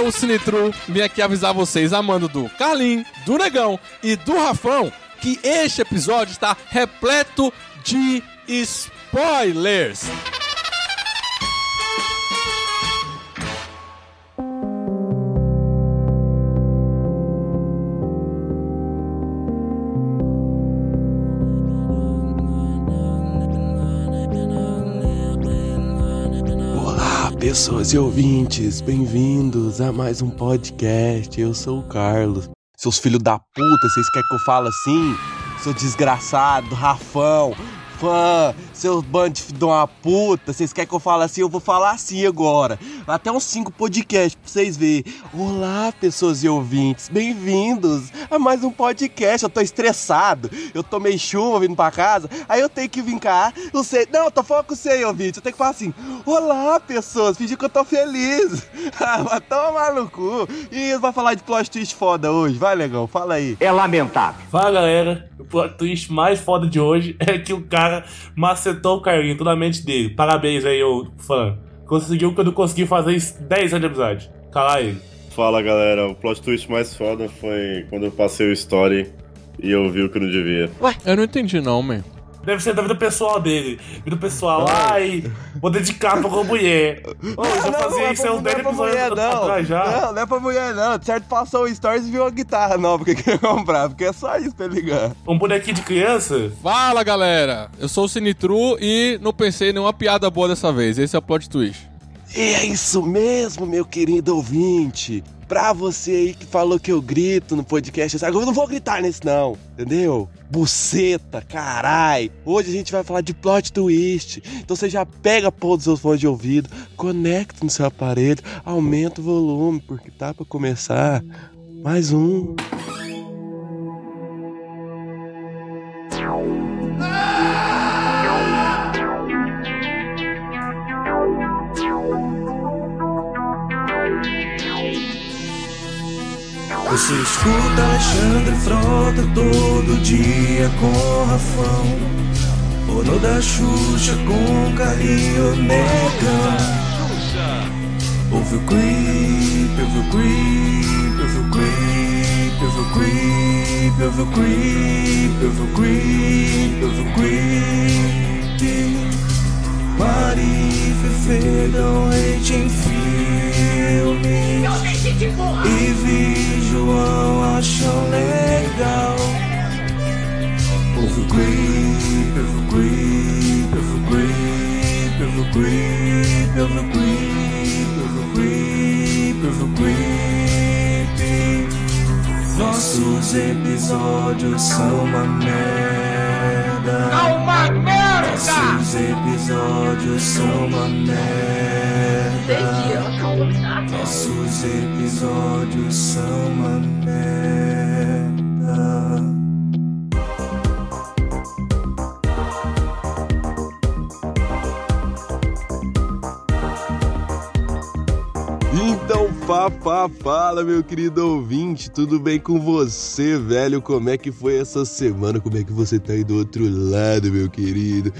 eu, Sinitru, vim aqui avisar vocês, amando do Carlin, do Negão e do Rafão, que este episódio está repleto de spoilers. Pessoas e ouvintes, bem-vindos a mais um podcast. Eu sou o Carlos. Seus filhos da puta, vocês querem que eu fale assim? Seu desgraçado, Rafão, fã, seus bandos de uma puta, vocês querem que eu fale assim? Eu vou falar assim agora. Até uns cinco podcasts pra vocês verem. Olá, pessoas e ouvintes, bem-vindos a mais um podcast. Eu tô estressado, eu tomei chuva vindo pra casa, aí eu tenho que vir cá. Não sei, não, eu tô falando com você, ouvinte. Eu tenho que falar assim: Olá, pessoas, fingir que eu tô feliz. Ah, Vai tomar no cu. E vai falar de plot twist foda hoje, vai, legal, fala aí. É lamentável. Fala galera, o plot twist mais foda de hoje é que o cara macetou o Carlinho na mente dele. Parabéns aí, ô fã. Conseguiu o que eu não consegui fazer em 10 anos de amizade. Calar ele. Fala galera, o plot twist mais foda foi quando eu passei o story e eu vi o que eu não devia. Eu não entendi não, man. Deve ser da vida pessoal dele. Vida pessoal, ai, vou dedicar pra uma mulher. Ô, eu já fazia isso há uns 10 pra episódios mulher, não. atrás já. Não, não é pra mulher, não. Certo, passou o stories e viu uma guitarra nova que queria comprar, porque é só isso pra ele ligar. Um bonequinho de criança? Fala, galera. Eu sou o Sinitru e não pensei em nenhuma piada boa dessa vez. Esse é o plot twist. E é isso mesmo, meu querido ouvinte. Pra você aí que falou que eu grito no podcast, agora eu não vou gritar nesse não, entendeu? Buceta, carai. Hoje a gente vai falar de plot twist. Então você já pega a porra dos seus fones de ouvido, conecta no seu aparelho, aumenta o volume, porque tá pra começar mais um. Escuta Alexandre Frota todo dia com Rafão. O no da Xuxa com Carinho Negão Ouve o creep, ouve o creep, ouve o creep, ouve o creep, ouve o creep, ouve o creep, ouve o creep Mari Fefe dão hate em filme e vi João acham legal. Ouve o creep, ouve o creep, ouve o creep, ouve o creep, ouve o creep, ouve o creep, Nossos episódios são uma merda. Uma merda! Nossos episódios são uma merda nossos episódios são uma merda. Fá, fala, meu querido ouvinte, tudo bem com você, velho? Como é que foi essa semana? Como é que você tá aí do outro lado, meu querido?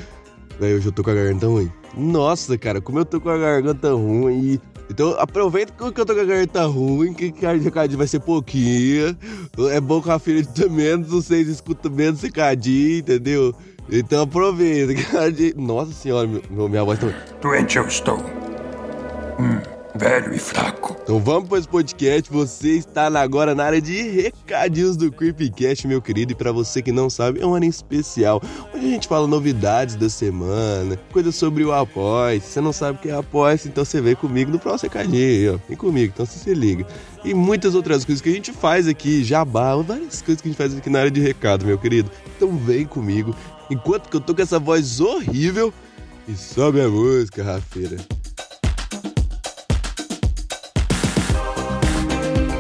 Velho, hoje eu tô com a garganta ruim. Nossa, cara, como eu tô com a garganta ruim. Então, aproveita que eu tô com a garganta ruim, que, a recadinho vai ser pouquinho. É bom que a filha de menos, vocês escutam menos recadinho, entendeu? Então aproveita. Nossa senhora, meu- minha voz tá. Doente eu estou. Hum, velho e fraco. Então vamos para esse podcast. Você está agora na área de recadinhos do Creepcast, meu querido. E para você que não sabe, é um ano especial, onde a gente fala novidades da semana, coisas sobre o Apoia. Se você não sabe o que é Apoia, então você vem comigo no próximo recadinho. Vem comigo, então você se liga. E muitas outras coisas que a gente faz aqui, jabá, várias coisas que a gente faz aqui na área de recado, meu querido. Então vem comigo, enquanto que eu tô com essa voz horrível. E sobe a música, Rafeira.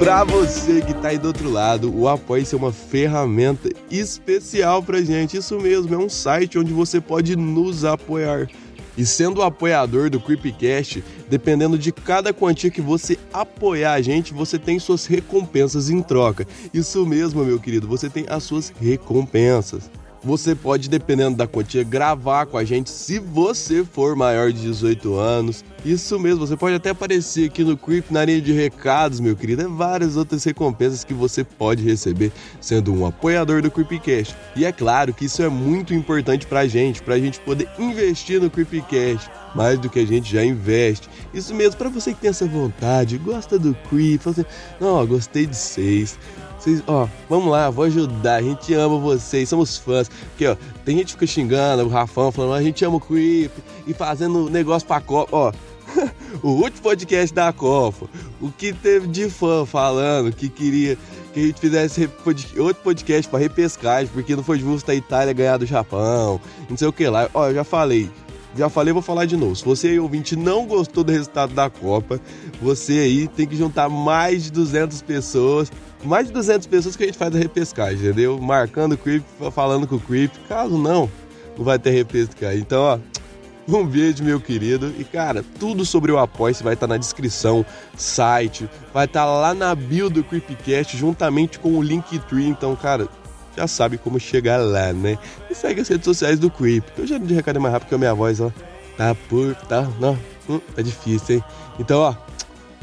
Pra você que tá aí do outro lado, o Apoia-se é uma ferramenta especial pra gente. Isso mesmo, é um site onde você pode nos apoiar. E sendo apoiador do Creepcast, dependendo de cada quantia que você apoiar a gente, você tem suas recompensas em troca. Isso mesmo, meu querido, você tem as suas recompensas. Você pode, dependendo da quantia, gravar com a gente se você for maior de 18 anos. Isso mesmo, você pode até aparecer aqui no Creep na linha de recados, meu querido. É várias outras recompensas que você pode receber sendo um apoiador do Creepcast. E é claro que isso é muito importante pra gente, pra gente poder investir no Creepcast mais do que a gente já investe. Isso mesmo, pra você que tem essa vontade, gosta do Creep, fala assim, não, gostei de vocês. Vocês, ó, vamos lá, vou ajudar, a gente ama vocês, somos fãs. Porque, ó, tem gente que fica xingando o Rafão, falando, a gente ama o Creep e fazendo negócio pra Copa, ó. o último podcast da Copa, o que teve de fã falando que queria que a gente fizesse outro podcast pra repescagem, porque não foi justo a Itália ganhar do Japão, não sei o que lá. Ó, eu já falei, já falei, vou falar de novo. Se você aí, ouvinte, não gostou do resultado da Copa, você aí tem que juntar mais de 200 pessoas, mais de 200 pessoas que a gente faz a repescagem, entendeu? Marcando o Creep, falando com o Creep. Caso não, não vai ter repescagem. Então, ó, um beijo, meu querido. E, cara, tudo sobre o Apoia vai estar na descrição, site, vai estar lá na bio do Creepcast, juntamente com o Linktree. Então, cara, já sabe como chegar lá, né? E segue as redes sociais do Creep, eu já de recado mais rápido que a minha voz, ó. Tá por. tá. Não, hum, tá difícil, hein? Então, ó,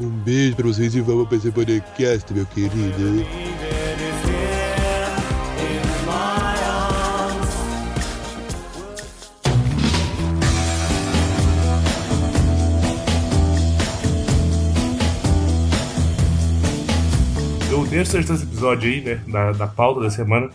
um beijo pra vocês e vamos pra esse podcast, meu querido. Eu deixo esse episódio aí, né? Da, da pauta da semana.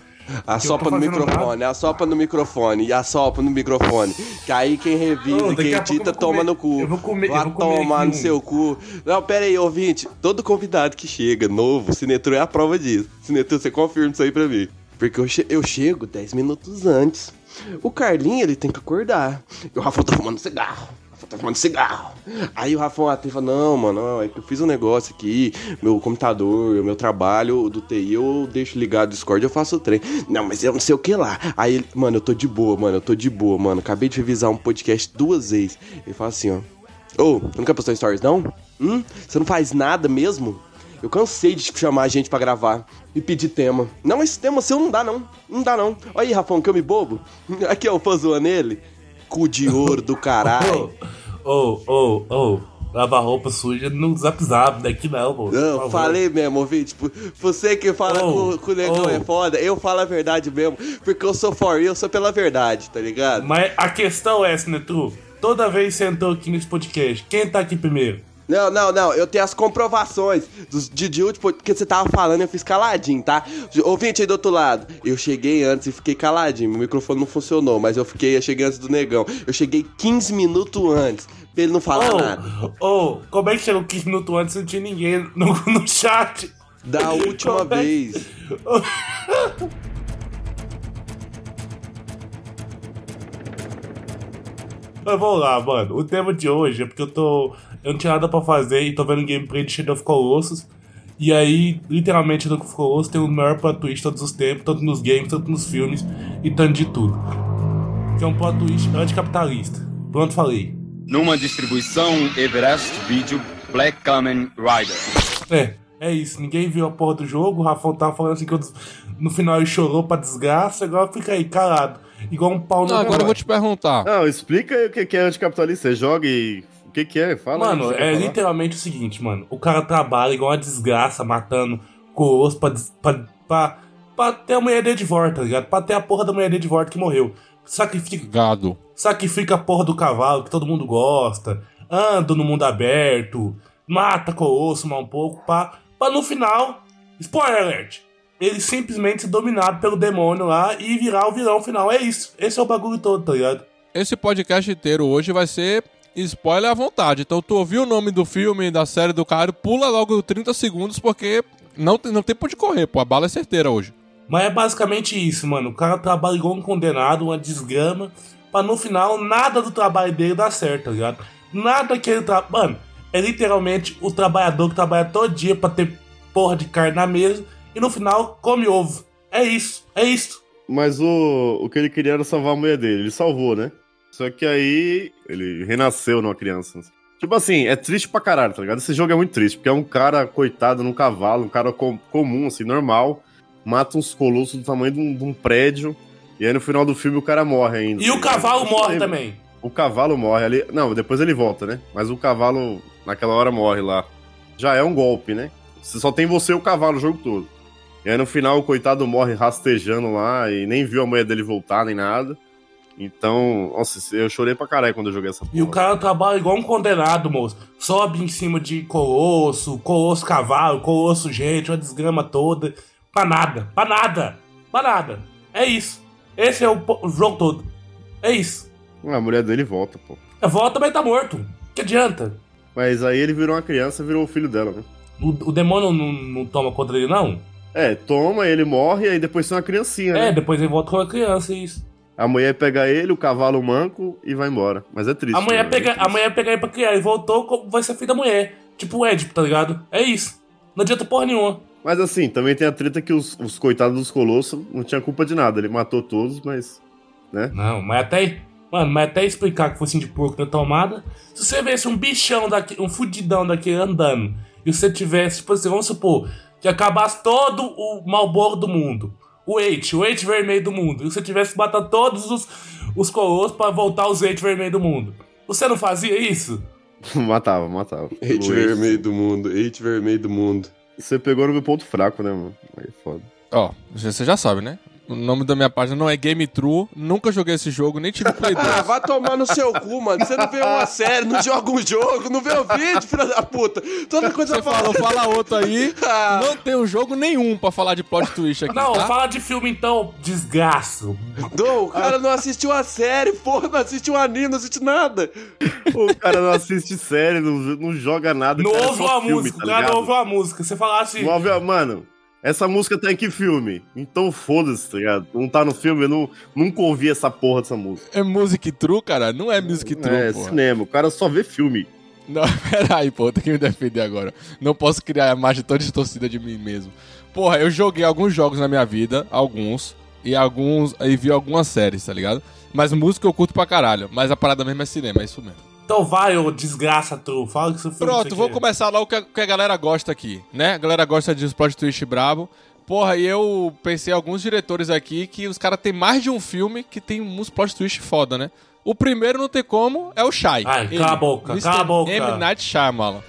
Assopra Eu no microfone, assopra no microfone e assopra no microfone. Que aí quem revisa, Ô, daqui quem a eu edita, toma comer- no cu. eu vou comer- eu Vai vou comer tomar no seu cu. Não, pera aí, ouvinte. Todo convidado que chega novo, Sinetru é a prova disso. Sinetru, você confirma isso aí pra mim. Porque eu, che- eu chego 10 minutos antes. O Carlinho, ele tem que acordar. E o Rafa tá fumando cigarro. Tá fumando cigarro. Aí o Rafão até fala, não, mano, é que eu fiz um negócio aqui, meu computador, meu trabalho do TI, eu deixo ligado o Discord, eu faço o trem. Não, mas eu não sei o que lá. Aí, ele, mano, eu tô de boa, mano, eu tô de boa, mano. Acabei de revisar um podcast duas vezes. Ele fala assim, ó. Ô, não quer postar stories, não? Hum? Você não faz nada mesmo? Eu cansei de chamar a gente pra gravar e pedir tema. Não, esse tema seu não dá, não. Não dá, não. Olha aí, Rafão, que eu me bobo. Aqui, ó, o fã zoando ele. Cu de ouro do caralho. Ô, ô, ô, lavar roupa suja no zap zap daqui não, pô. Não, falei mesmo, ouvinte. Tipo, Você que fala Oh, que o- que o negão oh. é foda, eu falo a verdade mesmo. Porque eu sou for real, eu sou pela verdade, tá ligado? Mas a questão é, Sinetru, toda vez que você entrou aqui nesse podcast, quem tá aqui primeiro? Não, não, não, eu tenho as comprovações dos, de, de último, porque você tava falando eu fiz caladinho, tá? Ouvinte aí do outro lado, eu cheguei antes e fiquei caladinho, meu microfone não funcionou, mas eu fiquei, eu cheguei antes do negão. Eu cheguei 15 minutos antes, pra ele não falar nada. Ô, ô, como é que chegou 15 minutos antes e não tinha ninguém no, no chat? Da última Como é vez. Mas vamos lá, mano. O tema de hoje é porque eu tô. Eu não tinha nada pra fazer e tô vendo gameplay de Shadow of Colossus. E aí, literalmente, Shadow of Colossus tem o maior plot twist de todos os tempos, tanto nos games, tanto nos filmes e tanto de tudo. Que é um plot twist anticapitalista. Pronto, falei. Numa distribuição Everest Video Black Kamen Rider. É, é isso. Ninguém viu a porra do jogo. O Rafão tava falando assim que eu no final ele chorou pra desgraça. Agora fica aí, calado. Igual um pau no Não, agora eu vou te perguntar. Não, explica aí o que que é anticapitalista. Você joga e. O que que é? Fala aí, Mano, é literalmente o seguinte, mano. O cara trabalha igual uma desgraça, matando coroas pra, pra, pra, pra ter a mulher dele de volta, tá ligado? Pra ter a porra da mulher dele de volta que morreu. Sacrifica, Gado. sacrifica a porra do cavalo que todo mundo gosta. Anda no mundo aberto. Mata colosso mais um pouco. Pra, pra no final. Spoiler alert! Ele simplesmente ser dominado pelo demônio lá e virar o vilão final. É isso. Esse é o bagulho todo, tá ligado? Esse podcast inteiro hoje vai ser spoiler à vontade. Então, tu ouviu o nome do filme, da série do cara, pula logo 30 segundos, porque não tem, não tem por onde correr, pô. A bala é certeira hoje. Mas é basicamente isso, mano. O cara trabalha igual um condenado, uma desgrama, pra no final nada do trabalho dele dar certo, tá ligado? Nada que ele trabalha. Mano, é literalmente o trabalhador que trabalha todo dia pra ter porra de carne na mesa e no final come ovo. É isso, é isso. Mas o, o que ele queria era salvar a mulher dele. Ele salvou, né? Só que aí ele renasceu numa criança. Tipo assim, é triste pra caralho, tá ligado? Esse jogo é muito triste, porque é um cara coitado num cavalo, um cara com- comum, assim, normal, mata uns colossos do tamanho de um, de um prédio E aí no final do filme o cara morre ainda. E o tá ligado? cavalo Eu morre também. O cavalo morre ali. Não, depois ele volta, né? Mas o cavalo, naquela hora, morre lá. Já é um golpe, né? Você só tem você e o cavalo o jogo todo. E aí no final o coitado morre rastejando lá e nem viu a mulher dele voltar nem nada. Então, nossa, eu chorei pra caralho quando eu joguei essa porra. E o cara trabalha igual um condenado, moço. Sobe em cima de colosso, colosso cavalo, colosso gente, uma desgrama toda. Pra nada, pra nada, pra nada. É isso. Esse é o, o jogo todo. É isso. A mulher dele volta, pô. A volta também tá morto. Que adianta? Mas aí ele virou uma criança virou o filho dela, né? O, o demônio não, não toma conta dele, não? É, toma, ele morre e aí depois tem uma criancinha, né? É, depois ele volta com a criança, isso. A mulher pega ele, o cavalo manco e vai embora. Mas é triste. A mulher, né? pega, a mulher pega ele pra criar e voltou, vai ser filho da mulher. Tipo o Ed, tá ligado? É isso. Não adianta porra nenhuma. Mas assim, também tem a treta que os, os coitados dos colossos não tinham culpa de nada. Ele matou todos, mas. Não, mas até. Mano, mas até explicar que fosse de porco na tomada. Se você visse um bichão daqui, um fudidão daquele andando, e você tivesse, tipo assim, vamos supor, que acabasse todo o Malboro do mundo. O Eight, o Eight vermelho do mundo. E você tivesse que matar todos os, os colossos pra voltar os Eight vermelho do mundo. Você não fazia isso? matava, matava. O vermelho do mundo, hate vermelho do mundo. Você pegou no meu ponto fraco, né, mano? Aí foda. Ó, você já sabe, né? O nome da minha página não é Game True, nunca joguei esse jogo, nem tive Play 2. Ah, vai tomar no seu cu, mano. Você não vê uma série, não joga um jogo, não vê o vídeo, filha da puta. Toda coisa Você falou, fala outro aí. Ah. Não tem um jogo nenhum pra falar de plot twist aqui, Não, tá? fala de filme então, desgraço. Não, o cara não assistiu a série, porra, não assistiu anime, não assistiu nada. O cara não assiste série, não, não joga nada. Não é ouve uma filme, música, tá o cara não ligado? ouve uma música. Você falasse. Não ouve a- Mano, essa música tá em que filme? Então foda-se, tá ligado? Não tá no filme, eu não, nunca ouvi essa porra dessa música. É Music True, cara? Não é Music True, é, porra. cinema, o cara só vê filme. Não, peraí, pô, tem que me defender agora. Não posso criar a imagem tão distorcida de mim mesmo. Porra, eu joguei alguns jogos na minha vida, alguns, e alguns, e vi algumas séries, tá ligado? Mas música eu curto pra caralho, mas a parada mesmo é cinema, é isso mesmo. Então vai, ô desgraça, tu. Fala que seu filme Pronto, você vou quer. começar logo que a, que a galera gosta aqui, né? A galera gosta de uns plot twist brabo. Porra, e eu pensei em alguns diretores aqui que os caras têm mais de um filme que tem uns plot twist foda, né? O primeiro não tem como é o Shai. Ai, cala a boca, Mr. cala a boca. M. Night Shyamalan.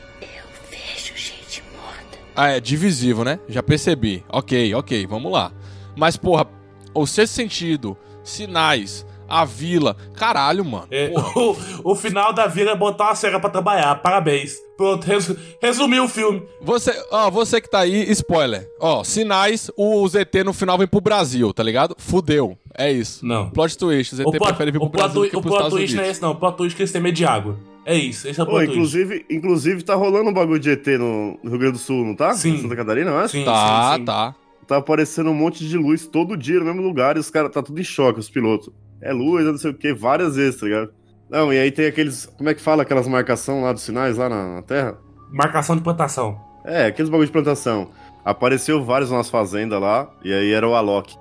Vejo gente morta. Ah, é divisível, né? Já percebi. Ok, ok, vamos lá. Mas, porra, o sexto sentido, sinais, a vila. Caralho, mano. É, o, o final da vida é botar uma cega pra trabalhar. Parabéns. Pronto, resu- resumiu o filme. Você, ó, você que tá aí, spoiler. Ó, sinais, o ZT no final vem pro Brasil, tá ligado? Fudeu. É isso. Não. Plot twist, o ZT O plot, prefere vir pro o Brasil twi- que o plot Estados twist não é esse, não. O plot twist é que eles têm medo de água. É isso, esse é o twist. inclusive, inclusive tá rolando um bagulho de ET no, no Rio Grande do Sul, não tá? Sim. Em Santa Catarina, não é? Sim, Tá, sim, sim. tá. Tá aparecendo um monte de luz todo dia no mesmo lugar e os caras tá tudo em choque, os pilotos. É luz, é não sei o que, várias vezes, tá ligado? Não, e aí tem aqueles. Como é que fala aquelas marcação lá dos sinais lá na, na Terra? Marcação de plantação. É, aqueles bagulho de plantação. Apareceu vários nas fazendas lá, e aí era o Alok.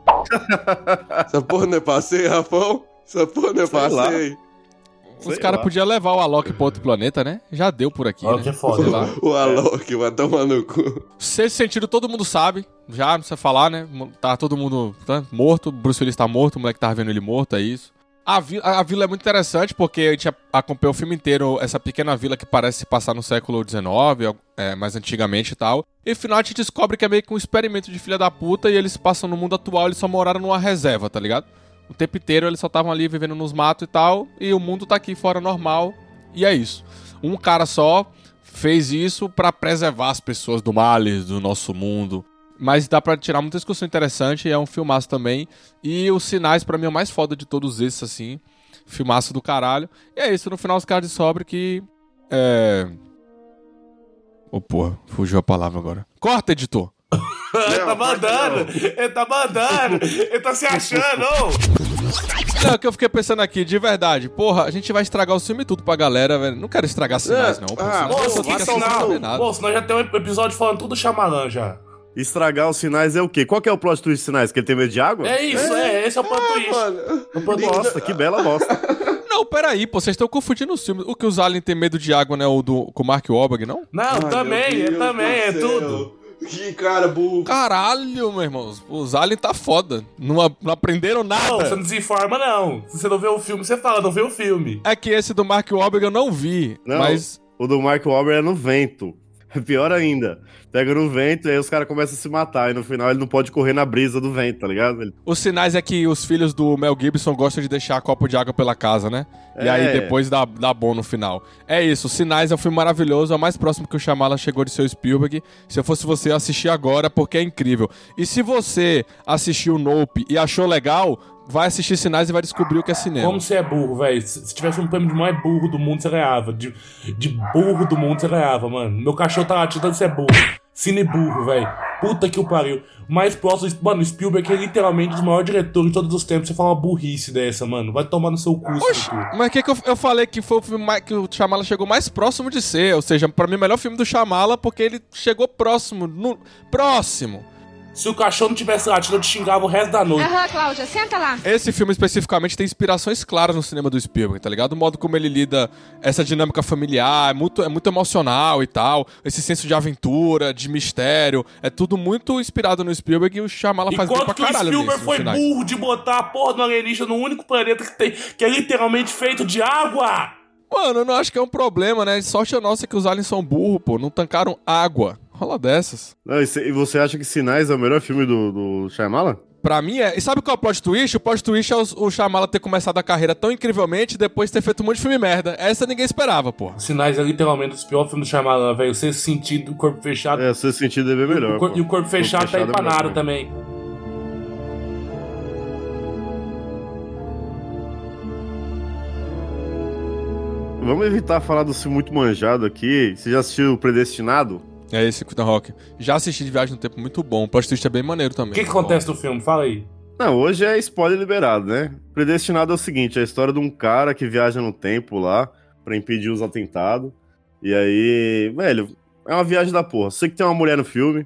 Essa porra não é passeio, Rafão? Essa porra não é passeio. Os caras podiam levar o Alok pra outro planeta, né? Já deu por aqui, Alok né? é foda. Lá. O Alok vai tomar no cu. Sexto sentido todo mundo sabe, já não precisa falar, né? Tá todo mundo tá morto, Bruce Willis tá morto, o moleque tava vendo ele morto, é isso. A, vi- a vila é muito interessante porque a gente a- acompanha o filme inteiro essa pequena vila que parece se passar no século XIX, é, mais antigamente e tal. E no final a gente descobre que é meio que um experimento de filha da puta e eles passam no mundo atual, eles só moraram numa reserva, tá ligado? O tempo inteiro eles só estavam ali vivendo nos matos e tal, e o mundo tá aqui fora normal, e é isso. Um cara só fez isso pra preservar as pessoas do males do nosso mundo. Mas dá pra tirar muita discussão interessante, é um filmaço também. E os sinais, pra mim, é o mais foda de todos esses, assim. Filmaço do caralho. E é isso, no final os caras descobrem que. É. Ô, porra, fugiu a palavra agora. Corta, editor! Ele tá mandando, ele tá mandando, ele tá se achando, ô. Não, é que eu fiquei pensando aqui, de verdade. Porra, a gente vai estragar o filme tudo pra galera, velho. Não quero estragar sinais, É, não. pô, ah, Moço, fica sem sinal? saber nada. Moço, nós já temos um episódio falando tudo Xamalã já. Estragar os sinais é o quê? Qual que é o plot twist dos sinais? Que ele tem medo de água? É isso, é, esse é o plot twist. Mano, É o plot twist. Bosta, que bela bosta. Não, peraí, pô, vocês estão confundindo os filmes. O que os aliens têm medo de água, né? O do, com o Mark Wahlberg, não? Não, Ai, também, é também, é céu. tudo. Que cara burro. Caralho, meu irmão. Os aliens tá foda. Não, não aprenderam Não, você nada. não desinforma, não. Se você não vê o filme, você fala, não vê o filme. É que esse do Mark Wahlberg eu não vi. Não, Mas o do Mark Wahlberg é no vento. Pior ainda. Pega no vento e aí os caras começam a se matar. E no final ele não pode correr na brisa do vento, tá ligado? Os sinais é que os filhos do Mel Gibson gostam de deixar copo de água pela casa, né? E É. aí depois dá, dá bom no final. É isso, Sinais é um filme maravilhoso, é o mais próximo que o Shyamalan chegou de seu Spielberg. Se eu fosse você, assistir agora, porque é incrível. E se você assistiu Nope e achou legal, vai assistir Sinais e vai descobrir o que é cinema. Como você é burro, velho. Se, se tivesse um prêmio de mais burro do mundo, você ganhava. De, de burro do mundo, você ganhava, mano. Meu cachorro tá latindo, você é burro. Cine burro, velho. Puta que o pariu. Mais próximo, mano, Spielberg é literalmente o maior diretor de todos os tempos. Você fala uma burrice dessa, mano. Vai tomar no seu cu, Oxi, mas que que eu, eu falei que foi o filme mais- que o Shyamalan chegou mais próximo de ser, ou seja, pra mim o melhor filme do Shyamalan porque ele chegou próximo, no, próximo. Se o cachorro não tivesse latido, eu te xingava o resto da noite. Aham, Cláudia, senta lá. Esse filme especificamente tem inspirações claras no cinema do Spielberg, tá ligado? O modo como ele lida essa dinâmica familiar, é muito, é muito emocional e tal. Esse senso de aventura, de mistério, é tudo muito inspirado no Spielberg e o Shyamalan faz bem pra Enquanto que o caralho Spielberg nisso, foi finais. burro de botar a porra do alienígena no único planeta que tem, que é literalmente feito de água. Mano, eu não acho que é um problema, né? Sorte a nossa que os aliens são burros, pô. Não tancaram água. Rola dessas. Não, e, cê- você acha que Sinais é o melhor filme do, do Shyamalan? Pra mim é. E sabe qual é o plot twist? O plot twist é o, o Shyamalan ter começado a carreira tão incrivelmente e depois ter feito um monte de filme merda. Essa ninguém esperava, pô. Sinais é literalmente os piores filmes do Shyamalan, velho. Você sentir do corpo fechado. É, seu sentido é bem melhor. o cor- e o corpo fechado tá é melhor empanado também. também. Vamos evitar falar do filme muito manjado aqui. Você já assistiu o Predestinado? É esse Ethan Rock. Já assisti de Viagem no Tempo, muito bom. O plot twist é bem maneiro também. O que, que acontece no filme? Fala aí. Não, hoje é spoiler liberado, né? Predestinado é o seguinte, é a história de um cara que viaja no tempo lá pra impedir os atentados. E aí, velho, é uma viagem da porra. Sei que tem uma mulher no filme,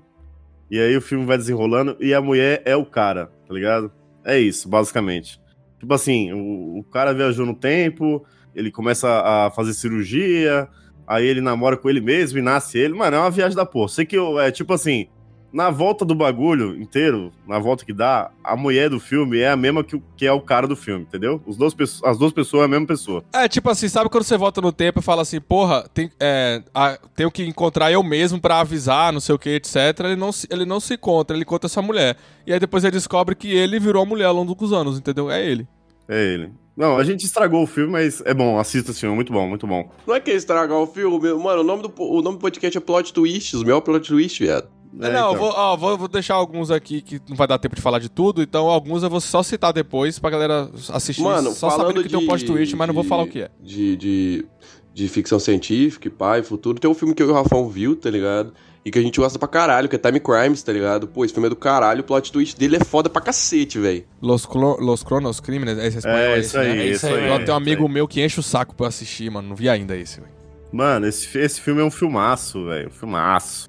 e aí o filme vai desenrolando e a mulher é o cara, tá ligado? É isso, basicamente. Tipo assim, o, o cara viajou no tempo, ele começa a fazer cirurgia, aí ele namora com ele mesmo e nasce ele. Mano, é uma viagem da porra. Sei que eu, é tipo assim, na volta do bagulho inteiro, na volta que dá, a mulher do filme é a mesma que, que é o cara do filme, entendeu? Os dois, as duas pessoas é a mesma pessoa. É, tipo assim, sabe quando você volta no tempo e fala assim, porra, tem, é, a- tenho que encontrar eu mesmo pra avisar, não sei o que, etc. Ele não, se, ele não se encontra, ele encontra essa mulher. E aí depois ele descobre que ele virou a mulher ao longo dos anos, entendeu? É ele. É ele. Não, a gente estragou o filme, mas é bom, assista esse filme, muito bom, muito bom. Não é que é estragar o filme. Mano, o nome do, o nome do podcast é Plot Twists. O meu é Plot Twist, viado. É, não, eu então. vou, ó, vou, vou deixar alguns aqui que não vai dar tempo de falar de tudo, então alguns eu vou só citar depois pra galera assistir, Mano, só sabendo que tem um de- plot twist, mas não vou de- falar o que é. De, de, de ficção científica, e pai, futuro. Tem um filme que eu e o Rafão viu, tá ligado? E que a gente gosta pra caralho, que é Time Crimes, tá ligado? Pô, esse filme é do caralho, o plot twist dele é foda pra cacete, velho. Los, Clo- Los Cronos Crímenes, esse é espanhol, É, esse, isso aí, né? É isso isso aí, aí. Eu tenho um amigo meu que enche o saco pra eu assistir, mano. Não vi ainda esse, velho. Mano, esse, esse filme é um filmaço, velho. Um filmaço.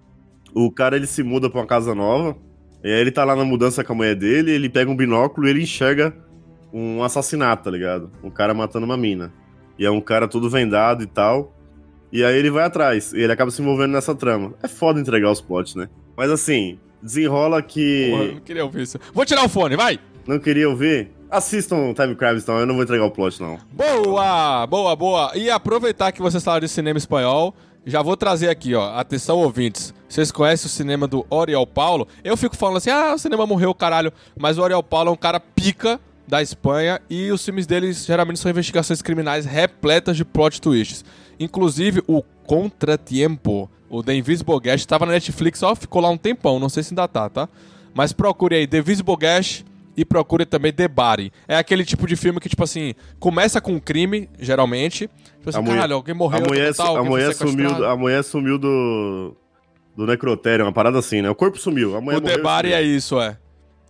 O cara, ele se muda pra uma casa nova, e aí ele tá lá na mudança com a mulher dele, ele pega um binóculo e ele enxerga um assassinato, tá ligado? Um cara matando uma mina. E é um cara todo vendado e tal. E aí ele vai atrás, e ele acaba se envolvendo nessa trama. É foda entregar os plots, né? Mas assim, desenrola que... Porra, eu não queria ouvir isso. Vou tirar o fone, vai! Não queria ouvir? Assistam Time Crimes, então, eu não vou entregar o plot, não. Boa, boa, boa. E aproveitar que vocês falaram de cinema espanhol, já vou trazer aqui, ó. Atenção, ouvintes. Vocês conhecem o cinema do Oriol Paulo? Eu fico falando assim, ah, o cinema morreu, caralho. Mas o Oriol Paulo é um cara pica da Espanha e os filmes deles geralmente são investigações criminais repletas de plot twists. Inclusive, o Contratiempo, o The Invisible Guest, estava na Netflix, ó, ficou lá um tempão, não sei se ainda tá, tá? Mas procure aí, The Invisible Guest e procure também The Body. É aquele tipo de filme que, tipo assim, começa com um crime, geralmente. Tipo assim, A mulher- caralho, alguém morreu, a mulher, tal, a alguém mulher sumiu, a mulher sumiu do do necrotério, uma parada assim, né? O corpo sumiu, a mulher O morreu e debate sumiu. é isso, é.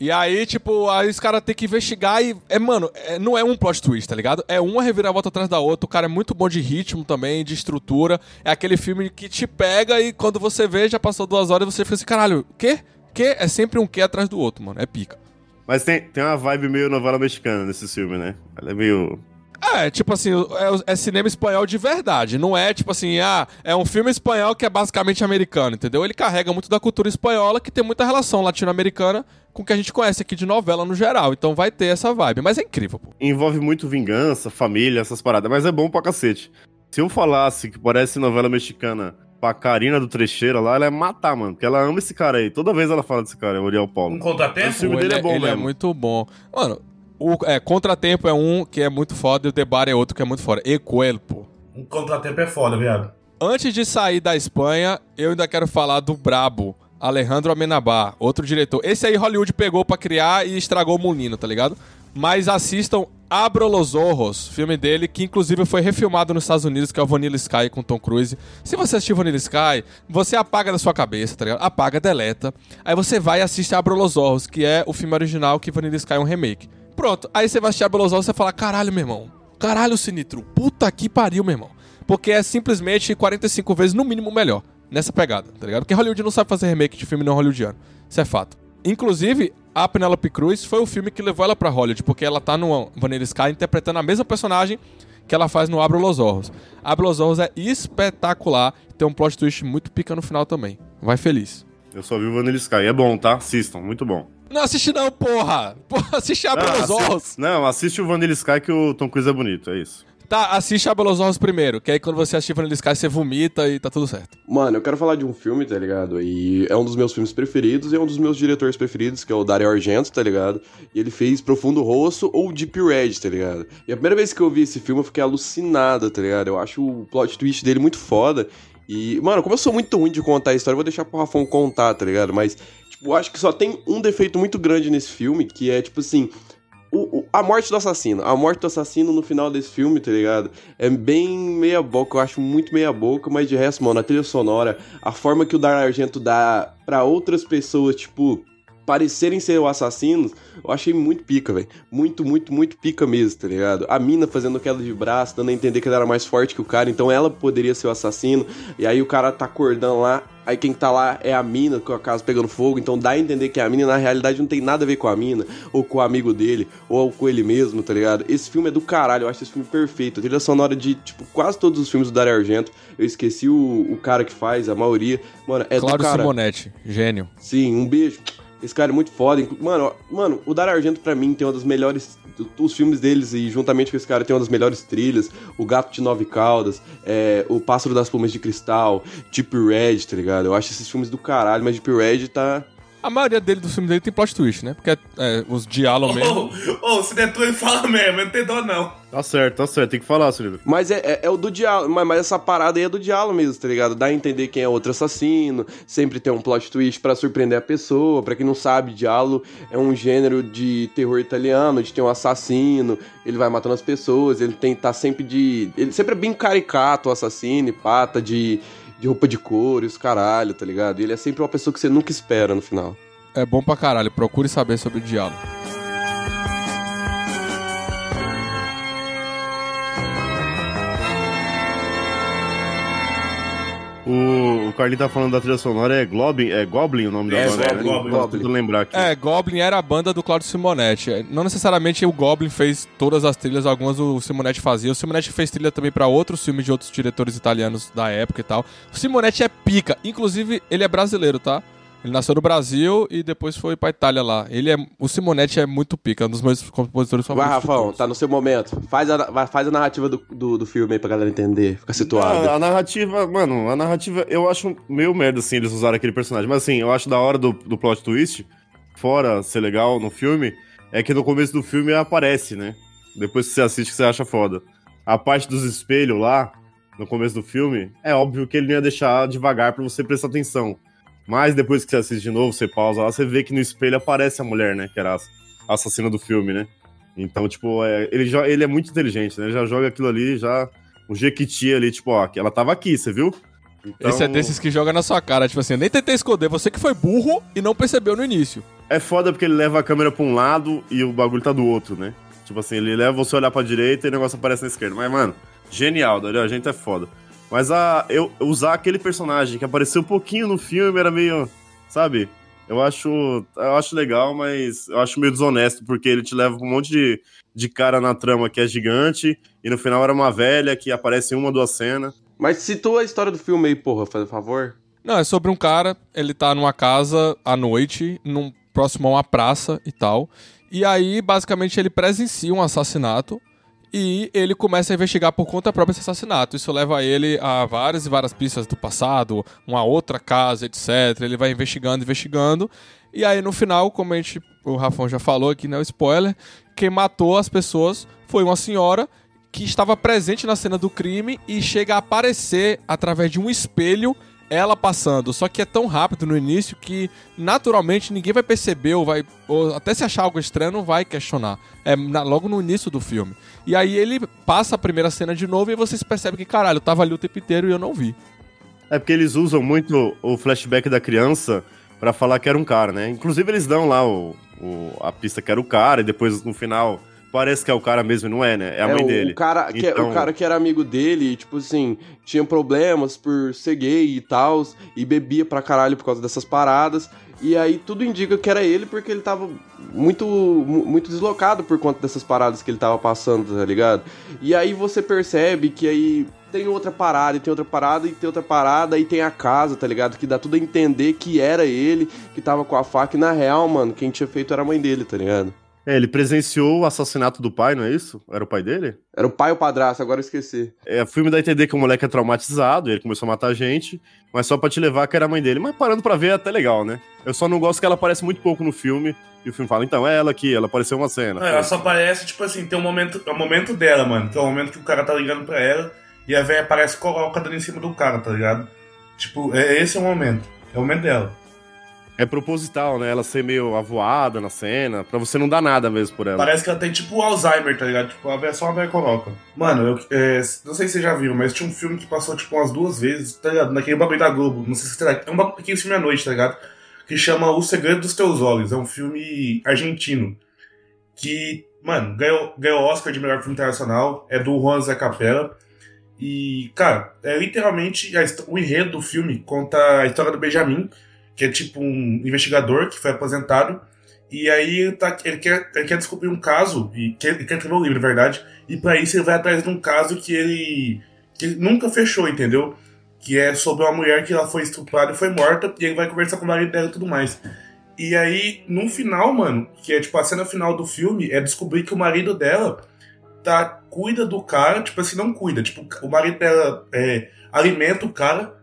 E aí, tipo, aí os caras têm que investigar e. É, mano, é- não é um plot twist, tá ligado? É uma reviravolta atrás da outra. O cara é muito bom de ritmo também, de estrutura. É aquele filme que te pega e quando você vê, já passou duas horas e você fica assim, caralho, quê? Quê? É sempre um quê atrás do outro, mano. É pica. Mas tem, tem uma vibe meio novela mexicana nesse filme, né? Ela é meio É, tipo assim, é, é cinema espanhol de verdade. Não é tipo assim, ah, é um filme espanhol que é basicamente americano, entendeu? Ele carrega muito da cultura espanhola, que tem muita relação latino-americana com o que a gente conhece aqui de novela no geral. Então vai ter essa vibe. Mas é incrível, pô. Envolve muito vingança, família, essas paradas, mas é bom pra cacete. Se eu falasse que parece novela mexicana pra Karina do Trecheira lá, ela ia matar, mano. Porque ela ama esse cara aí. Toda vez ela fala desse cara, o Uriel Paulo. Um contratempo? O filme dele ele é bom ele é mesmo. muito bom. Mano, o é, Contratempo é um que é muito foda e o Debar é outro que é muito foda. E Cuerpo. Um contratempo é foda, viado. Antes de sair da Espanha, eu ainda quero falar do brabo, Alejandro Amenabar, outro diretor. Esse aí Hollywood pegou pra criar e estragou o Molino, tá ligado? Mas assistam Abro los Ojos, filme dele, que inclusive foi refilmado nos Estados Unidos, que é o Vanilla Sky com Tom Cruise. Se você assistir Vanilla Sky, você apaga da sua cabeça, tá ligado? Apaga, deleta. Aí você vai e assiste Abro los Ojos, que é o filme original que Vanilla Sky é um remake. Pronto, aí você vai assistir Abro los Ojos e você fala, caralho, meu irmão. Caralho, Sinitro. Puta que pariu, meu irmão. Porque é simplesmente 45 vezes no mínimo melhor nessa pegada, tá ligado? Porque Hollywood não sabe fazer remake de filme não hollywoodiano. Isso é fato. Inclusive, a Penelope Cruz foi o filme que levou ela pra Hollywood, porque ela tá no Vanilla Sky interpretando a mesma personagem que ela faz no Abro los Ojos. Abro los Ojos é espetacular, tem um plot twist muito pica no final também. Vai feliz. Eu só vi o Vanilla Sky. É bom, tá? Assistam, muito bom. Não assiste não, porra! Porra, assiste Abro Não, los assi- Ojos! Não, assiste o Vanilla Sky que o Tom Cruise é bonito, é isso. Tá, assiste Abro los Ojos primeiro, que aí quando você assistir Vanilla Sky você vomita e tá tudo certo. Mano, eu quero falar de um filme, tá ligado? E é um dos meus filmes preferidos e é um dos meus diretores preferidos, que é o Dario Argento, tá ligado? E ele fez Profundo Rosso ou Deep Red, tá ligado? E a primeira vez que eu vi esse filme eu fiquei alucinado, tá ligado? Eu acho o plot twist dele muito foda. E, mano, como eu sou muito ruim de contar a história, eu vou deixar pro Rafão contar, tá ligado? Mas, eu acho que só tem um defeito muito grande nesse filme, que é, tipo assim, o- o- a morte do assassino. A morte do assassino no final desse filme, tá ligado? É bem meia boca, eu acho muito meia boca, mas de resto, mano, a trilha sonora, a forma que o Dar Argento dá pra outras pessoas, tipo, parecerem ser o assassino, eu achei muito pica, velho. Muito, muito, muito pica mesmo, tá ligado? A mina fazendo queda de braço, dando a entender que ela era mais forte que o cara, então ela poderia ser o assassino. E aí o cara tá acordando lá, aí quem tá lá é a mina, com a casa pegando fogo, então dá a entender que a mina na realidade não tem nada a ver com a mina, ou com o amigo dele, ou com ele mesmo, tá ligado? Esse filme é do caralho, eu acho esse filme perfeito. A trilha sonora de, tipo, quase todos os filmes do Dario Argento. Eu esqueci o, o cara que faz, a maioria. Mano, é Claro do cara. Simonetti, gênio. Sim, um beijo. Esse cara é muito foda. Mano, mano, o Dario Argento pra mim tem uma das melhores. Os filmes deles e juntamente com esse cara tem uma das melhores trilhas. O Gato de Nove Caudas, é, O Pássaro das Plumas de Cristal, Deep Red, tá ligado? Eu acho esses filmes do caralho, mas Deep Red tá. A maioria dele do filme dele tem plot twist, né? Porque é, os diálogos mesmo. Ô, ô, se der tu, ele fala mesmo, eu não tenho dó não. Tá certo, tá certo. Tem que falar, Silvio. Mas é, é, é o do diálogo, mas, mas essa parada aí é do diálogo mesmo, tá ligado? Dá a entender quem é outro assassino, sempre tem um plot twist pra surpreender a pessoa. Pra quem não sabe, diálogo é um gênero de terror italiano, onde tem um assassino, ele vai matando as pessoas, ele tem tá sempre de. Ele sempre é bem caricato, o assassino, e pata de, de roupa de couro e os caralho, tá ligado? E ele é sempre uma pessoa que você nunca espera no final. É bom pra caralho, procure saber sobre o diálogo. O, o Carlinho tá falando da trilha sonora, é Goblin, é Goblin o nome da É, banda, Goblin, né? Goblin. Tentando lembrar aqui. É, Goblin era a banda do Claudio Simonetti. É, Não necessariamente o Goblin fez todas as trilhas, algumas o Simonetti fazia. O Simonetti fez trilha também pra outros filmes de outros diretores italianos da época e tal. O Simonetti é pica. Inclusive, ele é brasileiro, tá? Ele nasceu no Brasil e depois foi pra Itália lá. Ele é, o Simonetti é muito pica, um dos meus compositores Vai, favoritos. de Rafão, tá no seu momento. Faz a, vai- faz a narrativa do, do, do filme aí pra galera entender, fica situado. Ah, a narrativa, mano, a narrativa eu acho meio merda, assim, eles usarem aquele personagem. Mas assim, eu acho da hora do, do plot twist, fora ser legal no filme, é que no começo do filme aparece, né? Depois que você assiste, que você acha foda. A parte dos espelhos lá, no começo do filme, é óbvio que ele não ia deixar devagar pra você prestar atenção. Mas depois que você assiste de novo, você pausa lá, você vê que no espelho aparece a mulher, né? Que era a assassina do filme, né? Então, tipo, é, ele, jo- ele é muito inteligente, né? Ele já joga aquilo ali, já. O Jequiti ali, tipo, ó, ela tava aqui, você viu? Então, Esse é desses que joga na sua cara, tipo assim, eu nem tentei esconder, você que foi burro e não percebeu no início. É foda porque ele leva a câmera pra um lado e o bagulho tá do outro, né? Tipo assim, ele leva você olhar pra direita e o negócio aparece na esquerda. Mas, mano, genial, Dario, a gente é foda. Mas a, eu usar aquele personagem que apareceu um pouquinho no filme era meio, sabe? Eu acho, eu acho legal, mas eu acho meio desonesto, porque ele te leva um monte de, de cara na trama que é gigante, e no final era uma velha que aparece em uma, duas cenas. Mas citou a história do filme aí, porra, faz favor. Não, é sobre um cara, ele tá numa casa à noite, num, próximo a uma praça e tal. E aí, basicamente, ele presencia um assassinato e ele começa a investigar por conta própria esse assassinato. Isso leva ele a várias e várias pistas do passado, uma outra casa, etc. Ele vai investigando, investigando. E aí, no final, como a gente, o Rafão já falou aqui, né? O spoiler, quem matou as pessoas foi uma senhora que estava presente na cena do crime e chega a aparecer através de um espelho ela passando. Só que é tão rápido no início que naturalmente ninguém vai perceber ou vai ou até se achar algo estranho não vai questionar. É na- logo no início do filme. E aí ele passa a primeira cena de novo e você se percebe que caralho, eu tava ali o tempo inteiro e eu não vi. É porque eles usam muito o flashback da criança pra falar que era um cara, né? Inclusive eles dão lá o, o- a pista que era o cara e depois no final parece que é o cara mesmo não é, né? É a mãe o, dele. O cara, que, é- Então- o cara que era amigo dele, tipo assim, tinha problemas por ser gay e tal, e bebia pra caralho por causa dessas paradas. E aí tudo indica que era ele porque ele tava muito, mu- muito deslocado por conta dessas paradas que ele tava passando, tá ligado? E aí você percebe que aí tem outra parada, e tem outra parada, e tem outra parada, e tem a casa, tá ligado? Que dá tudo a entender que era ele que tava com a faca, e na real, mano, quem tinha feito era a mãe dele, tá ligado? É, ele presenciou o assassinato do pai, não é isso? Era o pai dele? Era o pai ou o padrasto, agora eu esqueci. É, o filme dá a entender que o moleque é traumatizado, ele começou a matar gente, mas só pra te levar que era a mãe dele. Mas parando pra ver é até legal, né? Eu só não gosto que ela aparece muito pouco no filme, e o filme fala, então, é ela aqui, ela apareceu uma cena. Não, ela só aparece, tipo assim, tem um momento, é o momento dela, mano. Que é o momento que o cara tá ligando pra ela e a velha aparece e coloca dando em cima do cara, tá ligado? Tipo, é, esse é o momento. É o momento dela. É proposital, né? Ela ser meio avoada na cena, pra você não dar nada mesmo por ela. Parece que ela tem tipo Alzheimer, tá ligado? Tipo, a velha só a velha coloca. Mano, eu, é, não sei se vocês já viram, mas tinha um filme que passou, tipo, umas duas vezes, tá ligado? Naquele bagulho da Globo. Não sei se será. É um bagulho- pequeno filme à noite, tá ligado? Que chama O Segredo dos Teus Olhos. É um filme argentino. Que, mano, ganhou, ganhou Oscar de melhor filme internacional. É do Juan Zé Capella. E, cara, é literalmente a o enredo do filme conta a história do Benjamin, que é tipo um investigador que foi aposentado. E aí tá- ele quer, ele quer descobrir um caso, e quer, ele quer escrever um livro, na verdade, e pra isso ele vai atrás de um caso que ele, que ele nunca fechou, entendeu? Que é sobre uma mulher que ela foi estuprada e foi morta, e ele vai conversar com o marido dela e tudo mais. E aí, no final, mano, que é tipo a cena final do filme, é descobrir que o marido dela tá, cuida do cara, tipo assim, não cuida, tipo, o marido dela é, alimenta o cara,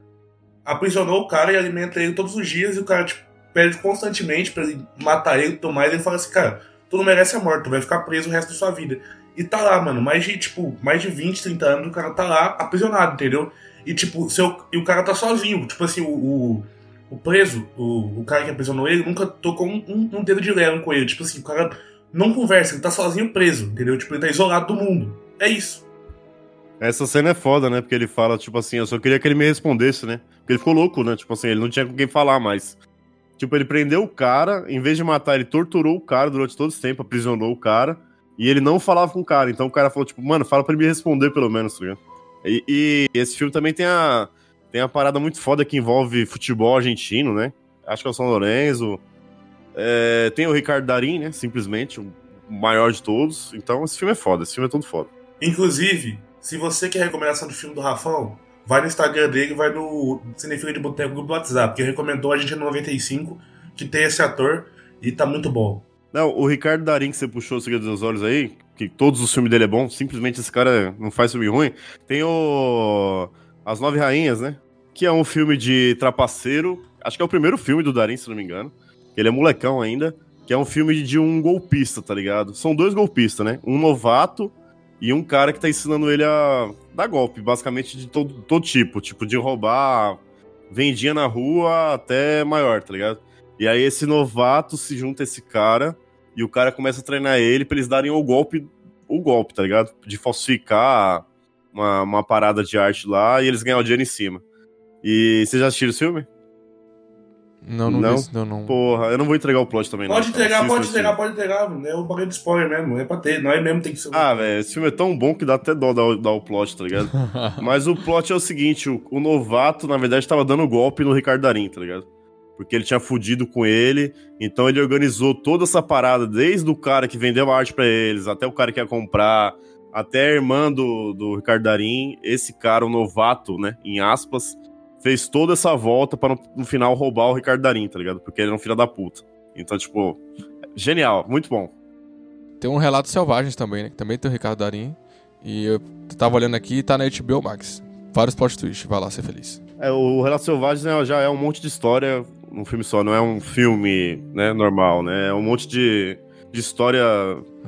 aprisionou o cara e alimenta ele todos os dias, e o cara, tipo, pede constantemente pra ele matar ele e tudo mais, e ele fala assim, cara, tu não merece a morte, tu vai ficar preso o resto da sua vida. E tá lá, mano, mais de, tipo, mais de 20, 30 anos, o cara tá lá aprisionado, entendeu? E, tipo, seu, e o cara tá sozinho, tipo assim, o, o, o preso, o, o cara que aprisionou ele, nunca tocou um, um, um dedo de leve com ele, tipo assim, o cara não conversa, ele tá sozinho preso, entendeu? Tipo, ele tá isolado do mundo. É isso. Essa cena é foda, né? Porque ele fala, tipo assim, eu só queria que ele me respondesse, né? Porque ele ficou louco, né? Tipo assim, ele não tinha com quem falar mais. Tipo, ele prendeu o cara, em vez de matar, ele torturou o cara durante todo esse tempo, aprisionou o cara, e ele não falava com o cara. Então o cara falou, tipo, mano, fala pra ele me responder pelo menos, tá ligado? E, e esse filme também tem a, tem a parada muito foda que envolve futebol argentino, né? Acho que é o São Lourenço. É, tem o Ricardo Darim, né? Simplesmente, o maior de todos. Então esse filme é foda, esse filme é todo foda. Inclusive, se você quer recomendação do filme do Rafão, vai no Instagram dele, vai no Cinefila de Boteco do WhatsApp, que recomendou a gente no 95, que tem esse ator e tá muito bom. Não, o Ricardo Darim que você puxou o Segredo dos Olhos aí, que todos os filmes dele é bom, simplesmente esse cara não faz filme ruim. Tem o As Nove Rainhas, né? Que é um filme de trapaceiro. Acho que é o primeiro filme do Darim, se não me engano. Ele é molecão ainda. Que é um filme de um golpista, tá ligado? São dois golpistas, né? Um novato e um cara que tá ensinando ele a dar golpe, basicamente de todo, todo tipo. Tipo, de roubar vendinha na rua até maior, tá ligado? E aí esse novato se junta a esse cara e o cara começa a treinar ele pra eles darem o golpe, o golpe, tá ligado? De falsificar uma, uma parada de arte lá e eles ganham o dinheiro em cima. E vocês já assistiram esse filme? Não, não, Não? vi, não, não. Porra, eu não vou entregar o plot também, Pode não. entregar, pode entregar, pode entregar, mano. É o bagulho de spoiler mesmo, é pra ter, nós mesmo tem que ser. Ah, velho, esse filme é tão bom que dá até dó dar, o- dar o plot, tá ligado? Mas o plot é o seguinte: o, o novato, na verdade, tava dando golpe no Ricardo Darim, tá ligado? porque ele tinha fudido com ele. Então ele organizou toda essa parada, desde o cara que vendeu a arte pra eles, até o cara que ia comprar, até a irmã do, do Ricardo Darim. Esse cara, o novato, né, em aspas, fez toda essa volta pra no, final roubar o Ricardo Darim, tá ligado? Porque ele era um filho da puta. Então, tipo, genial, muito bom. Tem um Relatos Selvagens também, né? Que também tem o Ricardo Darim. E eu tava olhando aqui e tá na HBO Max. Vários plot twists, vai lá ser feliz. É, o Relatos Selvagens né, já é um monte de história, um filme só, não é um filme né, normal, né? É um monte de, de história.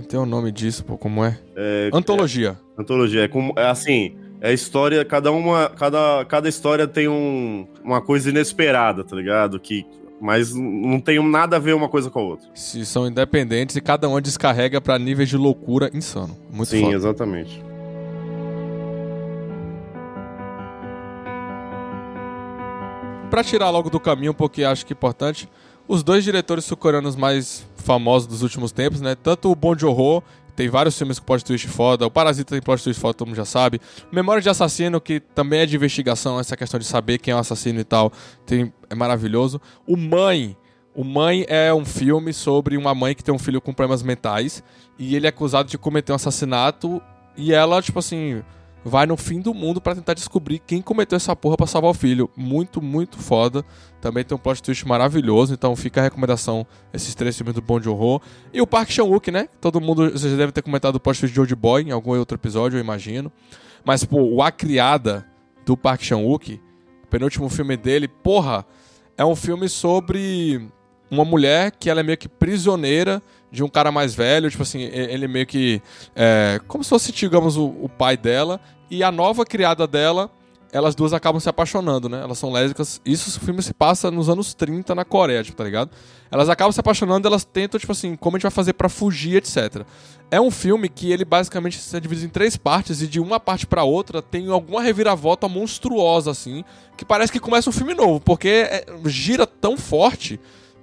Tem o nome disso, pô, como é? É, Antologia. é, antologia. É, como, é assim. É história, cada uma. Cada, cada história tem um, uma coisa inesperada, tá ligado? Que, mas não tem nada a ver uma coisa com a outra. Se são independentes e cada uma descarrega pra níveis de loucura insano. Muito Sim, foda. exatamente. Pra tirar logo do caminho, porque acho que é importante, os dois diretores sul-coreanos mais famosos dos últimos tempos, né? Tanto o Bong Joon-ho, tem vários filmes com plot twist foda, o Parasita tem plot twist foda, todo mundo já sabe. Memória de Assassino, que também é de investigação, essa questão de saber quem é o assassino e tal, tem, é maravilhoso. O Mãe, o Mãe é um filme sobre uma mãe que tem um filho com problemas mentais e ele é acusado de cometer um assassinato e ela, tipo assim, vai no fim do mundo pra tentar descobrir quem cometeu essa porra pra salvar o filho. Muito, muito foda. Também tem um plot twist maravilhoso, então fica a recomendação esses três filmes do Bong Joon-ho. E o Park Chan-wook, né? Todo mundo, vocês devem ter comentado o plot twist de Old Boy em algum outro episódio, eu imagino. Mas, pô, o A Criada do Park Chan-wook, penúltimo filme dele, porra, é um filme sobre uma mulher que ela é meio que prisioneira de um cara mais velho, tipo assim, ele meio que. É, como se fosse, digamos, o, o pai dela, e a nova criada dela, elas duas acabam se apaixonando, né? Elas são lésbicas. Isso o filme se passa nos anos 30 na Coreia, tipo, tá ligado? Elas acabam se apaixonando elas tentam, tipo assim, como a gente vai fazer pra fugir, etc. É um filme que ele basicamente se divide em três partes e de uma parte pra outra tem alguma reviravolta monstruosa, assim, que parece que começa um filme novo, porque é- gira tão forte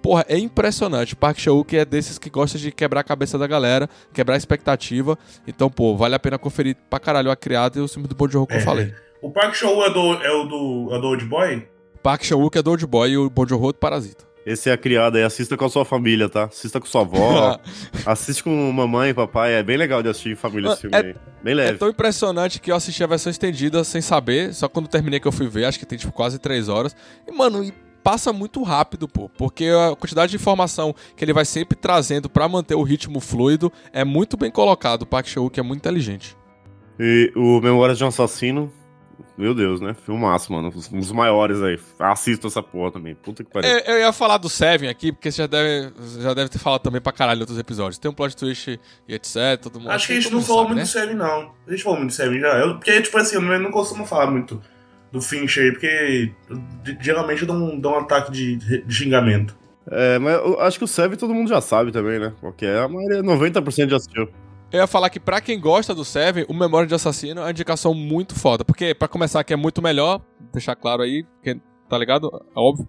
Porra, é impressionante. Park Chan-wook é desses que gosta de quebrar a cabeça da galera, quebrar a expectativa. Então, pô, vale a pena conferir pra caralho a criada e o filme do Bong Joon-ho que eu falei. O Park Show é, do, é o do, é do Old Boy? Park Chan-wook é do Old Boy e o Bong Joon-ho é do Parasita. Esse é a criada aí, assista com a sua família, tá? Assista com sua avó, assiste com mamãe e papai, é bem legal de assistir em família esse filme É- aí. Bem É leve. tão impressionante que eu assisti a versão estendida sem saber, só quando terminei que eu fui ver, acho que tem tipo quase três horas. E, mano, e passa muito rápido, pô, porque a quantidade de informação que ele vai sempre trazendo pra manter o ritmo fluido é muito bem colocado. O Park Chan-wook é muito inteligente. E o Memórias de um Assassino, meu Deus, né? Filmaço, mano. Um dos maiores aí. Assista essa porra também. Puta que pariu. Eu, eu ia falar do Seven aqui, porque você já deve, já deve ter falado também pra caralho em outros episódios. Tem um plot twist e etc. Todo mundo, Acho que a gente não falou sabe, muito né? do Seven, não. A gente falou muito do Seven já. Eu, porque, tipo assim, eu não, eu não costumo falar muito do Fincher, porque eu- geralmente eu dou um, dou um ataque de, de xingamento. É, mas eu acho que o Seven todo mundo já sabe também, né? Porque a maioria, 90% já assistiu. Eu ia falar que pra quem gosta do Seven, o Memória de Assassino é uma indicação muito foda. Porque, pra começar, que é muito melhor, deixar claro aí, que, tá ligado? É óbvio.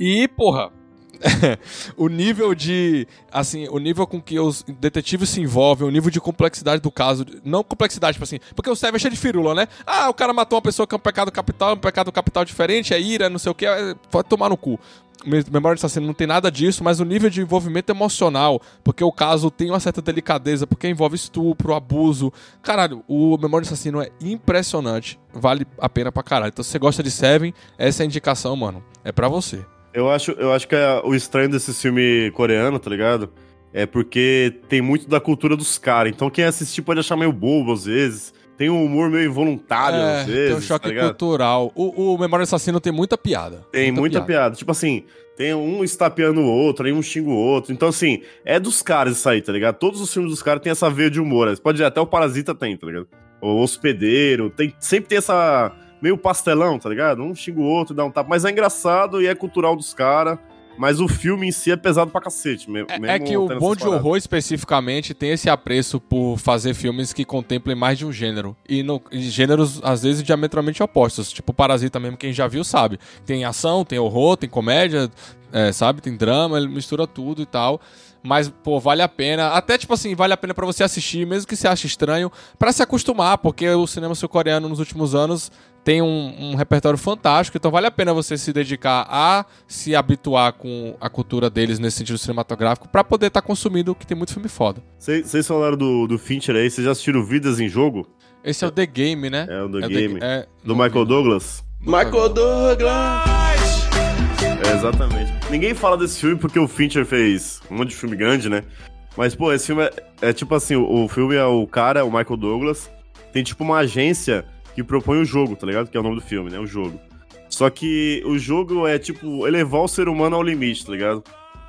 E, porra, o nível de. Assim, o nível com que os detetives se envolvem, o nível de complexidade do caso. Não complexidade, tipo assim. Porque o Seven é cheio de firula, né? Ah, o cara matou uma pessoa que é um pecado capital, é um pecado capital diferente, é ira, não sei o que. Pode tomar no cu. Me- Memória de Assassino não tem nada disso, mas o nível de envolvimento emocional, porque o caso tem uma certa delicadeza, porque envolve estupro, abuso. Caralho, o Memória de Assassino é impressionante. Vale a pena pra caralho. Então, se você gosta de Seven, essa é a indicação, mano. É pra você. Eu acho, eu acho que é o estranho desse filme coreano, tá ligado? É porque tem muito da cultura dos caras. Então quem assistir pode achar meio bobo às vezes. Tem um humor meio involuntário É, às vezes. tem um choque tá cultural. O, o Memória Assassino tem muita piada. Tem muita, piada. Tipo assim, tem um estapeando o outro, aí um xinga o outro. Então, assim, é dos caras isso aí, tá ligado? Todos os filmes dos caras têm essa veia de humor. Pode ir até o Parasita tem, tá ligado? O Hospedeiro, tem, sempre tem essa meio pastelão, tá ligado? Um xinga o outro, dá um tapa. Mas é engraçado e é cultural dos caras. Mas o filme em si é pesado pra cacete. me- É, mesmo é que o Bom paradas. Joon-ho especificamente tem esse apreço por fazer filmes que contemplem mais de um gênero. E, no, gêneros, às vezes, diametralmente opostos. Tipo Parasita mesmo, quem já viu sabe. Tem ação, tem horror, tem comédia, é, sabe? Tem drama, ele mistura tudo e tal. Mas, pô, vale a pena. Até, tipo assim, vale a pena pra você assistir, mesmo que você ache estranho, pra se acostumar, porque o cinema sul-coreano nos últimos anos tem um, um repertório fantástico, então vale a pena você se dedicar a se habituar com a cultura deles nesse sentido cinematográfico pra poder estar consumindo, que tem muito filme foda. Vocês falaram do, do Fincher aí, vocês já assistiram Vidas em Jogo? Esse é o The Game, né? É o The Game. é- Do Michael Douglas? Michael Douglas! É, exatamente. Ninguém fala desse filme porque o Fincher fez um monte de filme grande, né? Mas, pô, esse filme é, é tipo assim, o, o filme é o cara, o Michael Douglas, tem tipo uma agência que propõe o jogo, tá ligado? Que é o nome do filme, né? O jogo. Só que o jogo é, tipo, elevar o ser humano ao limite, tá ligado?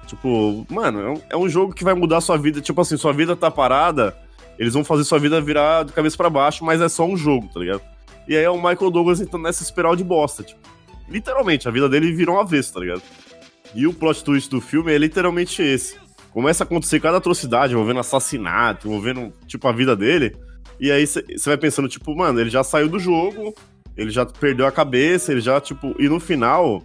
Tipo, mano, é um, é um jogo que vai mudar sua vida. Tipo assim, sua vida tá parada, eles vão fazer sua vida virar de cabeça pra baixo, mas é só um jogo, tá ligado? E aí é o Michael Douglas entrando nessa espiral de bosta, tipo. Literalmente, a vida dele virou um avesso, tá ligado? E o plot twist do filme é literalmente esse. Começa a acontecer cada atrocidade, envolvendo assassinato, envolvendo, tipo, a vida dele. E aí você vai pensando, tipo, mano, ele já saiu do jogo, ele já perdeu a cabeça, ele já, tipo. E no final,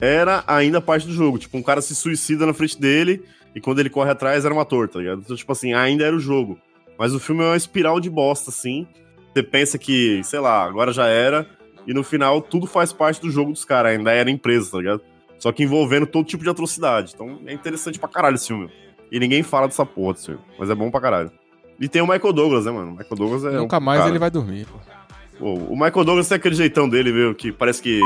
era ainda parte do jogo. Tipo, um cara se suicida na frente dele, e quando ele corre atrás era um ator, tá ligado? Então, tipo assim, ainda era o jogo. Mas o filme é uma espiral de bosta, assim. Você pensa que, sei lá, agora já era. E no final, tudo faz parte do jogo dos caras, ainda era empresa, tá ligado? Só que envolvendo todo tipo de atrocidade. Então é interessante pra caralho esse filme. E ninguém fala dessa porra desse filme. Mas é bom pra caralho. E tem o Michael Douglas, né, mano? O Michael Douglas é. Nunca um mais cara. ele vai dormir, pô. O Michael Douglas tem aquele jeitão dele, viu? Que parece que.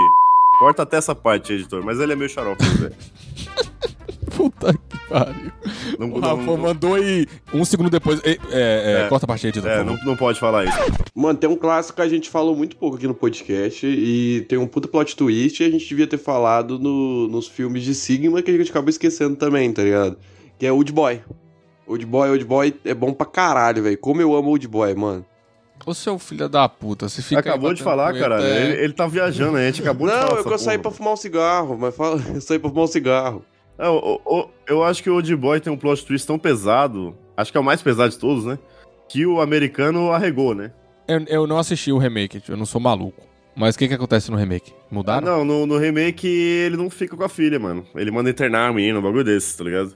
Corta até essa parte, editor. Mas ele é meio xarope, né? Puta que pariu. Não, O não, Rafa não, mandou e um segundo depois. É, é, É. Corta a parte aí, editor, é, não, não pode falar isso. Mano, tem um clássico que a gente falou muito pouco aqui no podcast e tem um puta plot twist e a gente devia ter falado no- nos filmes de Sigma que a gente acabou esquecendo também, tá ligado? Que é Old Boy. Old Boy, Old Boy é bom pra caralho, velho. Como eu amo Old Boy, mano. Ô seu filho da puta, você fica. aí acabou de falar, cara. é- Ele, ele tá viajando, a gente acabou de falar. Não, eu essa que eu saí pra fumar um cigarro, mas fala, eu saí pra fumar um cigarro. É, o- o- eu acho que o Old Boy tem um plot twist tão pesado, acho que é o mais pesado de todos, né? Que o americano arregou, né? Eu, eu não assisti o remake, eu não sou maluco. Mas o que que acontece no remake? Ah, Mudaram? não, no, no remake ele não fica com a filha, mano. Ele manda internar a menina, um bagulho desse, tá ligado?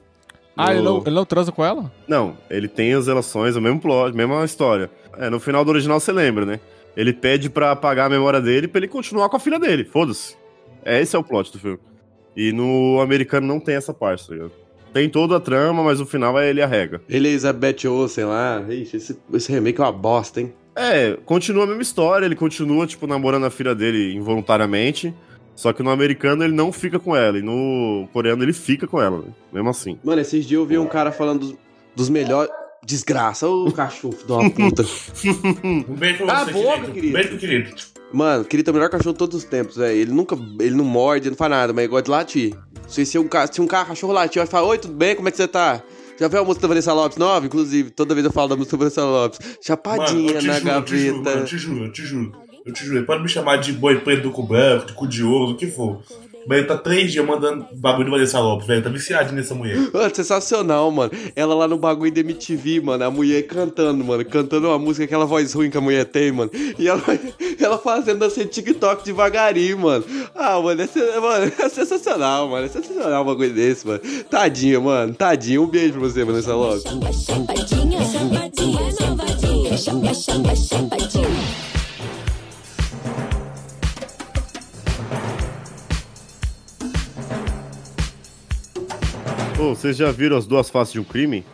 Ah, ele não, ele não transa com ela? Não, ele tem as relações, o mesmo plot, a mesma história. É, no final do original você lembra, né? Ele pede pra apagar a memória dele pra ele continuar com a filha dele, foda-se. É, esse é o plot do filme. E no americano não tem essa parte, tá ligado? Tem toda a trama, mas o final é ele arrega. Ele e Elizabeth Olsen lá. Ixi, esse, esse remake é uma bosta, hein? É, continua a mesma história, ele continua, tipo, namorando a filha dele involuntariamente. Só que no americano ele não fica com ela, e no coreano ele fica com ela, né? mesmo assim. Mano, esses dias eu vi um cara falando dos, dos melhores. Desgraça, ô cachorro de uma puta. Um beijo pra Cala você, a boca, querido. querido. Um beijo pro querido. Mano, querido é o melhor cachorro de todos os tempos, velho. Ele nunca. Ele não morde, não faz nada, mas ele gosta de latir. Se, se, um, se um ca- cachorro latir, vai falar: Oi, tudo bem? Como é que você tá? Já viu a música da Vanessa Lopes nova? Inclusive, toda vez eu falo da música da Vanessa Lopes. Chapadinha eu te na juro, eu te juro, gaveta. mano, eu te juro, eu te juro. Eu te juro. Pode me chamar de boi preto do cu branco, de cu de ouro, o que for. Mas ele tá três dias mandando bagulho de Vanessa Lopes, velho. Tá viciado nessa mulher. Mano, sensacional, mano. Ela lá no bagulho da MTV, mano. A mulher cantando, mano. Cantando uma música, aquela voz ruim que a mulher tem, mano. E ela, ela fazendo assim TikTok devagarinho, mano. Ah, mano é, mano, é sensacional, mano. É sensacional um bagulho desse, mano. Tadinha, mano. Tadinha. Um beijo pra você, Vanessa Lopes. Chapadinha, chapadinha, chapadinha, chapa, chapa, chapadinha. Ô, vocês já viram as duas faces de um crime?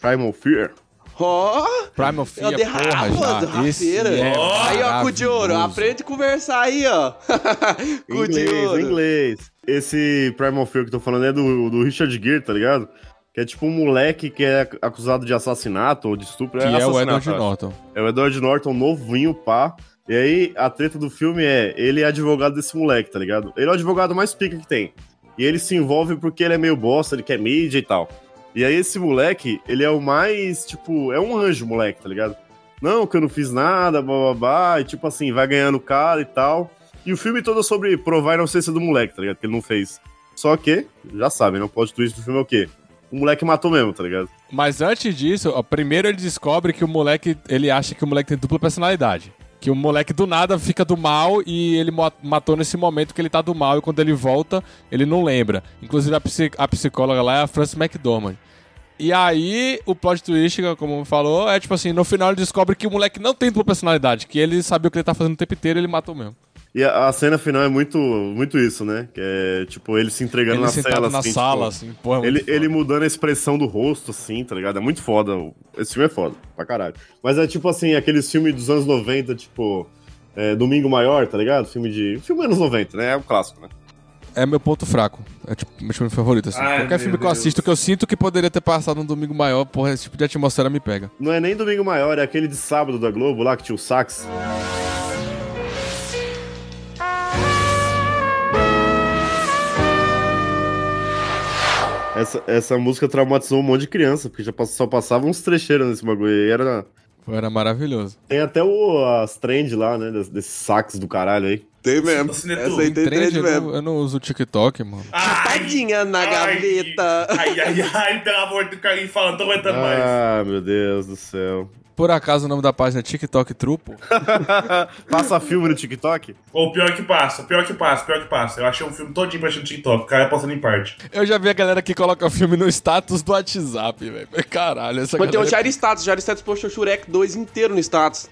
Primal Fear? Ó! Primal É Fear, o derrapa, porra, já. Esse derrapeira. é aí, ó, cu de ouro. Aprende a conversar aí, ó. cu de inglês, ouro. inglês. Esse Primal Fear que eu tô falando é do, do Richard Gere, tá ligado? Que é tipo um moleque que é acusado de assassinato ou de estupro. Que é o assassinato, Edward eu. Norton. É o Edward Norton, novinho, pá. E aí, a treta do filme é, ele é advogado desse moleque, tá ligado? Ele é o advogado mais pica que tem. E ele se envolve porque ele é meio bosta, ele quer mídia e tal. E aí, esse moleque, ele é o mais, tipo, é um anjo, moleque, tá ligado? Não, que eu não fiz nada, babá, e tipo assim, vai ganhando cara e tal. E o filme todo é sobre provar a inocência do moleque, tá ligado? Que ele não fez. Só que, já sabem, né? O plot twist do filme é o quê? O moleque matou mesmo, tá ligado? Mas antes disso, ó, primeiro ele descobre que o moleque, ele acha que o moleque tem dupla personalidade. Que o moleque do nada fica do mal e ele matou nesse momento que ele tá do mal e quando ele volta, ele não lembra. Inclusive a, a psicóloga lá é a Frances McDormand. E aí, o plot twist, como falou, é tipo assim, no final ele descobre que o moleque não tem dupla personalidade, que ele sabia o que ele tá fazendo o tempo inteiro e ele matou mesmo. E a, a cena final é muito, muito isso, né? Que é, tipo, ele se entregando Ele na cela, na assim, sala, tipo, assim, porra, é ele, foda. ele mudando a expressão do rosto, assim, tá ligado? É muito foda. Esse filme é foda, pra caralho. Mas é tipo assim, aqueles filmes dos anos 90, tipo, é, Domingo Maior, tá ligado? Filme de. Filme anos 90, né? É um clássico, né? É meu ponto fraco. É tipo meu filme favorito, assim. Ai, Qualquer meu filme que eu Deus. assisto que eu sinto que poderia ter passado um domingo maior, porra, esse tipo de atmosfera me pega. Não é nem Domingo Maior, é aquele de sábado da Globo lá que tinha o sax. Essa, essa música traumatizou um monte de criança, porque já só passava uns trecheiros nesse bagulho. E era. Era maravilhoso. Tem até o, as trend lá, né? Desses desse sax do caralho aí. Tem mesmo. É Essa aí tem Trend, trend eu, mesmo. não, eu não uso o TikTok, mano. Ai, Tadinha na ai, gaveta. Ai, ai, ai, pelo amor de Deus, fala, não tô aguentando mais. Ah, meu Deus do céu. Por acaso o nome da página é TikTok Trupo? Passa filme no TikTok? Ou pior que passa, pior que passa, pior que passa. Eu achei um filme todinho pra no TikTok, o cara passando em parte. Eu já vi a galera que coloca filme no status do WhatsApp, velho. Caralho, essa Mas tem o galera... Jair Status. Jair Status postou Shurek 2 inteiro no status.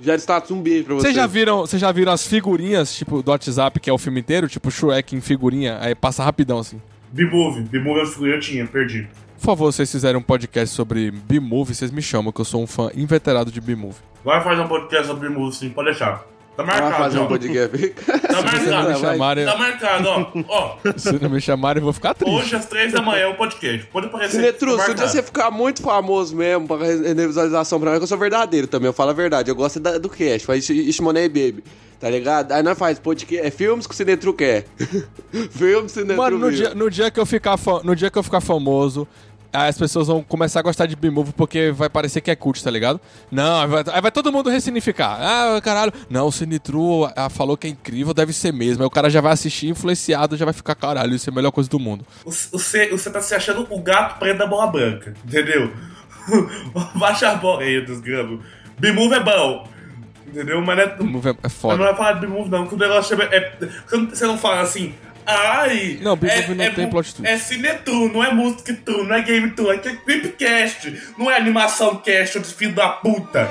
Jair Status, um beijo pra você. Vocês já viram, vocês já viram as figurinhas, tipo, do WhatsApp, que é o filme inteiro? Tipo, Shrek em figurinha, aí passa rapidão, assim. B-Movie, B-Movie é eu tinha, perdi. Por favor, se vocês fizerem um podcast sobre B-Movie, vocês me chamam, que eu sou um fã inveterado de B-Movie. Vai fazer um podcast sobre B-Movie, sim, pode deixar. Tá Vai marcado, fazer um podcast. Tá Se não me marcado, chamarem, tá marcado, ó. Ó, se não me chamarem, eu vou ficar triste. hoje às três da manhã é o podcast. Pode aparecer. Sinetru, tá se um dia marcado. você ficar muito famoso mesmo pra render visualização pra mim, que eu sou verdadeiro também, eu falo a verdade. Eu gosto da- do cast, faz Ishmonei Baby, tá ligado? Aí nós faz podcast, é filmes que o Sinetru quer. filmes que o Sinetru Mano, no dia, no, dia que eu ficar no dia que eu ficar famoso, as pessoas vão começar a gostar de B-Movie porque vai parecer que é cult, tá ligado? Não, aí vai, aí vai todo mundo ressignificar. Ah, caralho. Não, o Sinitru falou que é incrível, deve ser mesmo. Aí o cara já vai assistir influenciado, já vai ficar, caralho, isso é a melhor coisa do mundo. Você, você tá se achando o gato preto da bola branca, entendeu? Baixa a bola aí dos gramos. B-Move é bom, entendeu? Mas não é, B-Movie é- é mas foda. não é falar de B-Move, não, que o negócio é. é- você não fala assim. Ai! Não, B-Movie não tem bu- plot twist. É Cinetru, não é Music True, não é Game True, é que é Creepcast, não é animação cast, de filho da puta.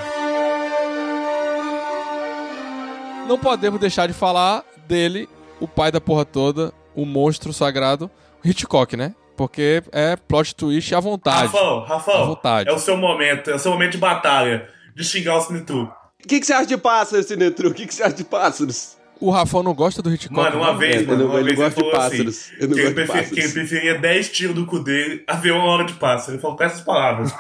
Não podemos deixar de falar dele, o pai da porra toda, o monstro sagrado, Hitchcock, né? Porque é plot twist à vontade. Rafão, À Rafão, vontade. é o seu momento, é o seu momento de batalha, de xingar o Cinetru. O que, que você acha de pássaros, Sinetru? O que, que você acha de pássaros? O Rafão não gosta do Hitchcock. Mano, uma não? vez, É, mano, eu não- uma eu não vez ele gosto de falou pássaros. assim, Eu não que, ele gosto de prefer- pássaros. que ele preferia 10 tiros do cu dele a ver uma hora de pássaro. Ele falou com essas palavras.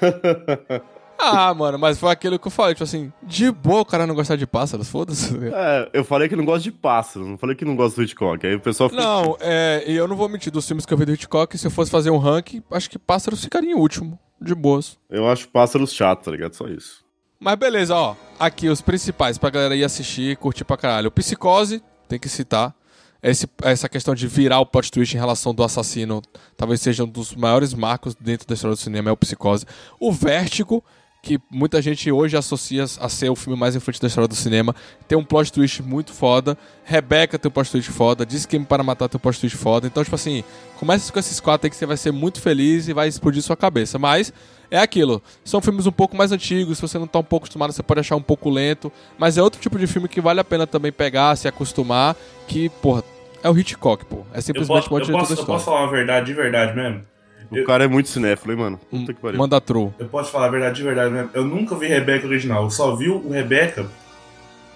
Ah, mano, mas foi aquilo que eu falei, tipo assim, de boa o cara não gostar de pássaros, foda-se. É, eu falei que não gosto de pássaros, não falei que não gosto do Hitchcock. Aí o pessoal fica. Não, é, e eu não vou mentir, dos filmes que eu vi do Hitchcock, se eu fosse fazer um ranking, acho que pássaros ficaria em último, de boas. Eu acho pássaros chato, tá ligado? Só isso. Mas beleza, ó, aqui os principais pra galera ir assistir e curtir pra caralho. O Psicose, tem que citar. Esse, essa questão de virar o plot twist em relação do assassino, talvez seja um dos maiores marcos dentro da história do cinema, é o Psicose. O Vértigo, que muita gente hoje associa a ser o filme mais influente da história do cinema, tem um plot twist muito foda. Rebeca tem um plot twist foda. Diz Quem para Matar tem um plot twist foda. Então, tipo assim, começa com esses quatro aí que você vai ser muito feliz e vai explodir sua cabeça. Mas é aquilo. São filmes um pouco mais antigos. Se você não tá um pouco acostumado, você pode achar um pouco lento. Mas é outro tipo de filme que vale a pena também pegar, se acostumar. Que, porra, é o Hitchcock, pô. É Eu, simplesmente posso, o eu, posso, eu posso falar uma verdade de verdade mesmo? O Eu- cara é muito cinéfilo, hein, mano? Puta que pariu. Manda true. Eu posso falar a verdade de verdade mesmo? Eu nunca vi Rebeca original. Eu só vi o Rebeca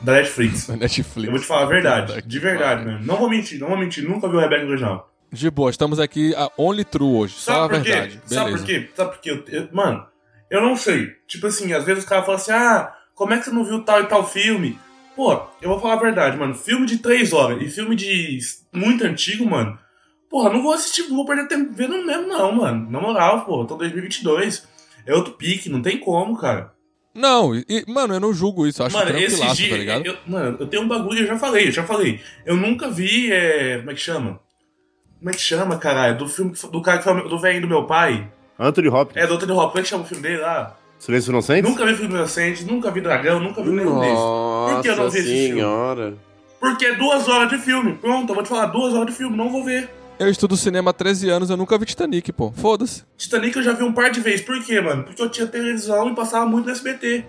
da Netflix. Netflix. Eu vou te falar a verdade. Puta De verdade pariu. mesmo. Não vou mentir, não vou mentir. Nunca vi o Rebeca original. De boa, estamos aqui a Only True hoje. Só a Sabe por quê? verdade. Sabe por quê? Sabe por quê? Eu- eu- mano, eu não sei. Tipo assim, às vezes os caras falam assim, ah, como é que você não viu tal e tal filme? Pô, eu vou falar a verdade, mano. Filme de três horas e filme de muito antigo, mano. Porra, não vou assistir, não vou perder tempo vendo mesmo, não, mano. Na moral, pô, tô em 2022. É outro pique, não tem como, cara. Não, e, mano, eu não julgo isso. Eu acho mano, esse dia. tá ligado? eu- mano, eu tenho um bagulho, eu já falei, eu já falei. Eu nunca vi. É, como é que chama? Como é que chama, caralho? Do filme do cara que foi do velho do meu pai. Anthony Hopkins. É, do Anthony Hopkins. Como é que chama o filme dele lá? Silêncio Inocente? Nunca vi filme inocente, nunca vi dragão, nunca vi nenhum desses. Por que eu não vi esse filme? senhora. Porque é duas horas de filme. Pronto, eu vou te falar, duas horas de filme, não vou ver. Eu estudo cinema há 13 anos, eu nunca vi Titanic, pô. Foda-se. Titanic eu já vi um par de vezes. Por quê, mano? Porque eu tinha televisão e passava muito no SBT.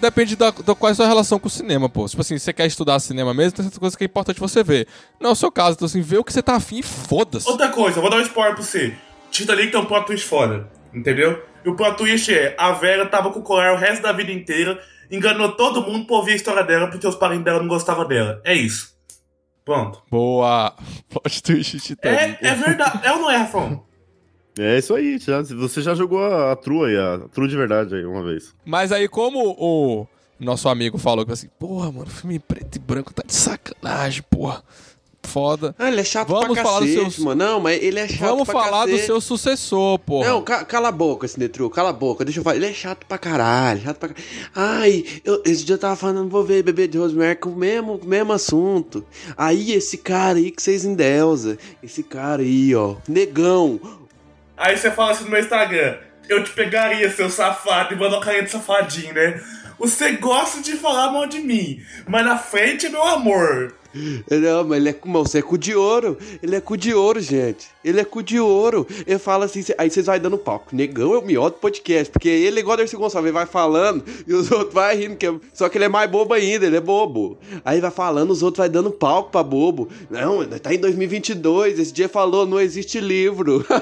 Depende da, da qual é a sua relação com o cinema, pô. Tipo assim, você quer estudar cinema mesmo, tem certas coisas que é importante você ver. Não é o seu caso, então assim, vê o que você tá afim e foda-se. Outra coisa, eu vou dar um spoiler pra você. Titanic tem um plot twist foda, entendeu? E o plot twist é, a Vera tava com o colar o resto da vida inteira, enganou todo mundo pra ouvir a história dela porque os parentes dela não gostavam dela. É isso. Pronto. Boa. Plot twist Titanic. É, é verdade. É ou não é, Rafão? É isso aí, já- você já jogou a, a trua aí, a trua de verdade aí uma vez. Mas aí, como o nosso amigo falou que assim, porra, mano, filme preto e branco tá de sacanagem, porra. Foda. Ah, ele é chato Vamos pra falar do seu- mano. Não, mas ele é chato Vamos pra falar do cacete. seu sucessor, porra. Não, ca- cala a boca, esse Netru, cala a boca, deixa eu falar. Ele é chato pra caralho, chato pra caralho. Ai, eu, esse dia eu tava falando, vou ver Bebê de Rosemary com o mesmo, mesmo assunto. Aí, esse cara aí que vocês endeusa, esse cara aí, ó, negão. Aí você fala assim no meu Instagram, eu te pegaria, seu safado, e manda uma carinha de safadinho, né? Você gosta de falar mal de mim, mas na frente é meu amor. Não, mas ele é, mas você é cu de ouro. Ele é cu de ouro, gente. Ele é cu de ouro. Ele fala assim, cê- aí vocês vai dando palco. Negão é o melhor do podcast, porque ele é igual o Dercy Gonçalves, ele vai falando e os outros vai rindo, que é- só que ele é mais bobo ainda, ele é bobo. Aí vai falando, os outros vai dando palco pra bobo. Não, tá em 2022, esse dia falou, não existe livro.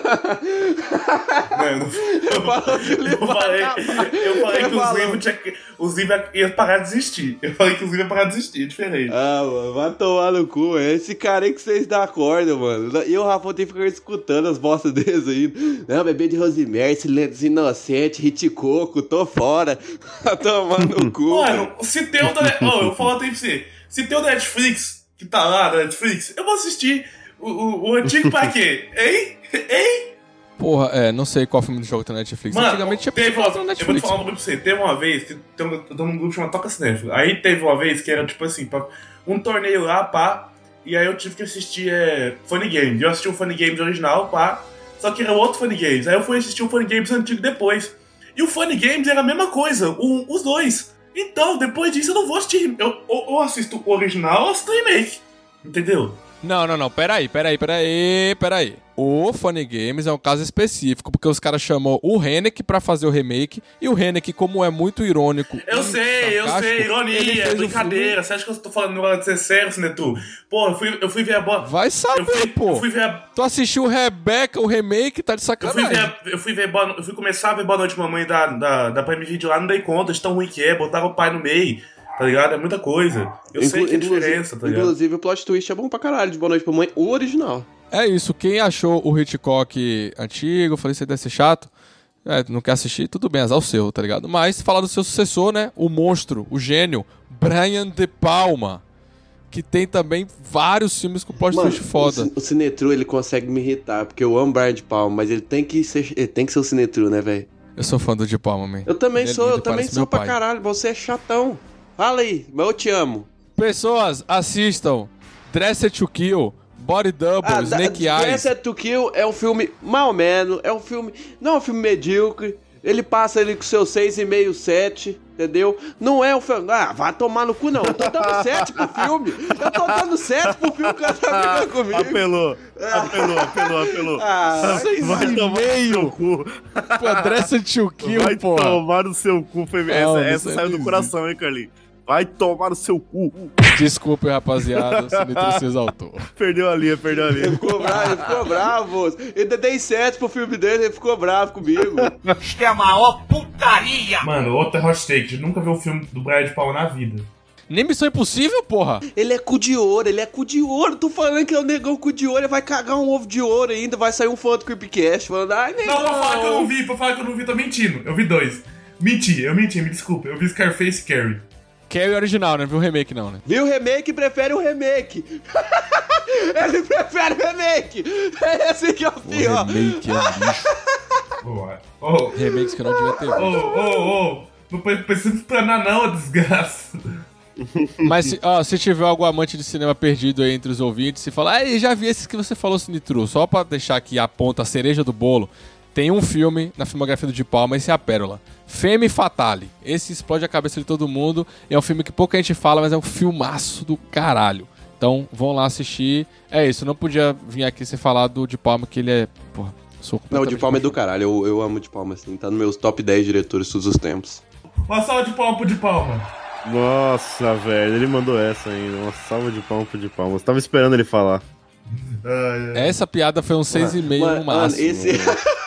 Não, eu, Falou que o livro eu falei, eu falei que os livros, tinha que- os livros iam parar de existir. Eu falei que os livros iam parar de existir, é diferente. Ah, mano, vai tomar no cu. É esse cara aí que vocês dão corda, mano. E o Rafa tem que ficar escutando as bostas deles aí. Não, bebê de Rosemary, silêncios inocente, Hitchcock, tô fora. Tá tomando no cu. Mano, se tem o da. Ó, eu falo até pra você. Se tem o da Netflix, que tá lá na Netflix, eu vou assistir. O, o, o antigo pra quê? Hein? Hein? Porra, é, não sei qual filme do jogo tá na Netflix. Mano, Antigamente tinha teve uma, na eu vou te Netflix. falar um pra você. Teve uma vez, que tem um- eu tô num grupo chamado Toca Cinéfilo. Aí teve uma vez que era tipo assim, pra- um torneio lá, pá. E aí eu tive que assistir é, Funny Games. Eu assisti o Funny Games original, pá. Só que era outro Funny Games. Aí eu fui assistir o Funny Games antigo depois. E o Funny Games era a mesma coisa, os dois. Então, depois disso eu não vou assistir. Eu, ou, ou assisto o original ou assisto o remake. Entendeu? Não, não, não. Peraí, peraí, peraí, peraí. O Funny Games é um caso específico, porque os caras chamou o Hennek pra fazer o remake, e o Hennek, como é muito irônico. Eu sei, eu sei, ele ironia, brincadeira. Você acha que eu tô falando negócio de ser sério, Sinetu? Pô, eu fui, eu fui ver a bola. Vai saber, Eu fui, pô. eu fui ver a, Tu assistiu o Rebecca, o remake, tá de eu fui sacanagem. ver, a- eu fui ver Boa- eu fui começar a ver Boa Noite Mamãe da, da, da Prime Video lá, não dei conta de tão ruim que é, botaram o pai no meio, tá ligado? É muita coisa. Eu sei Inclu- que é inclusive- diferença, tá ligado? Inclusive, o plot twist é bom pra caralho de Boa Noite pra Mãe, o original. É isso, quem achou o Hitchcock antigo, falei, você deve ser chato. É, não quer assistir, tudo bem, azar o seu, tá ligado? Mas falar do seu sucessor, né? O monstro, o gênio, Brian De Palma. Que tem também vários filmes com plot twist foda. o, o Cinetru, ele consegue me irritar, porque eu amo Brian de Palma, mas ele tem que ser, ele tem que ser o Cinetru, né, velho? Eu sou fã do De Palma, man. Eu também Ele é sou, lindo, eu também sou pra pai. caralho, você é chatão. Fala aí, mas eu te amo. Pessoas, assistam Dressed to Kill, Body Double, Ah, Snake da- Eyes. Dressed to Kill é um filme mal menos, é um filme. Não é um filme medíocre. Ele passa ali com seus 6,5, 7, entendeu? Não é um filme. Ah, vai tomar no cu, não. Eu tô dando 7 pro filme. Eu tô dando 7 pro filme que ela tá brigando comigo. Apelou, apelou, apelou, apelou. Ah, vai tomar no seu cu. Pô, Dressed to Kill, Vai tomar no seu cu. Foi... Não, essa essa sei saiu do coração, hein, Carlinhos? Vai tomar no seu cu. Desculpe, rapaziada, se me trouxe exaltou. Perdeu a linha, perdeu a linha. ficou bravo, ele ficou bravo. Eu dei 7 pro filme dele, ele ficou bravo comigo. Isto é a maior putaria! Mano, outra hot take. Nunca vi um filme do Brian de na vida. Nem Missão Impossível, porra. Ele é cu de ouro, ele é cu de ouro. Tô falando que é o negão cu de ouro, ele vai cagar um ovo de ouro ainda, vai sair um fã do Creepcast falando, ai, negão. Não, pra falar que eu não vi, pra falar que eu não vi, tô mentindo. Eu vi dois. Menti, eu menti, me desculpa. Eu vi Scarface e Carrie. Carrie original, né? Viu o remake não, né? Viu o remake prefere o remake. Ele prefere o remake. É esse que é o pior. remake é. Boa. Ô, Remakes que eu não devia ter ô, visto. ô, ô. Não pre- precisa explanar não, desgraça. Mas se, ó, se tiver algum amante de cinema perdido aí entre os ouvintes e falar, ah, já vi esses que você falou, Sinitru, só pra deixar aqui a ponta, a cereja do bolo, tem um filme na filmografia do De Palma, esse é a pérola. Femme Fatale. Esse explode a cabeça de todo mundo. É um filme que pouca gente fala, mas é um filmaço do caralho. Então vão lá assistir. É isso, não podia vir aqui sem falar do de Palma, que ele é. Porra, sou Não, o de Palma é do caralho. Eu, eu amo o de Palma, assim. Tá nos meus top 10 diretores todos os tempos. Uma salva de palma pro de palma. Nossa, velho, ele mandou essa ainda. Uma salva de palma pro de palmas. Tava esperando ele falar. Essa piada foi um 6,5 Mano, no mano, máximo. esse...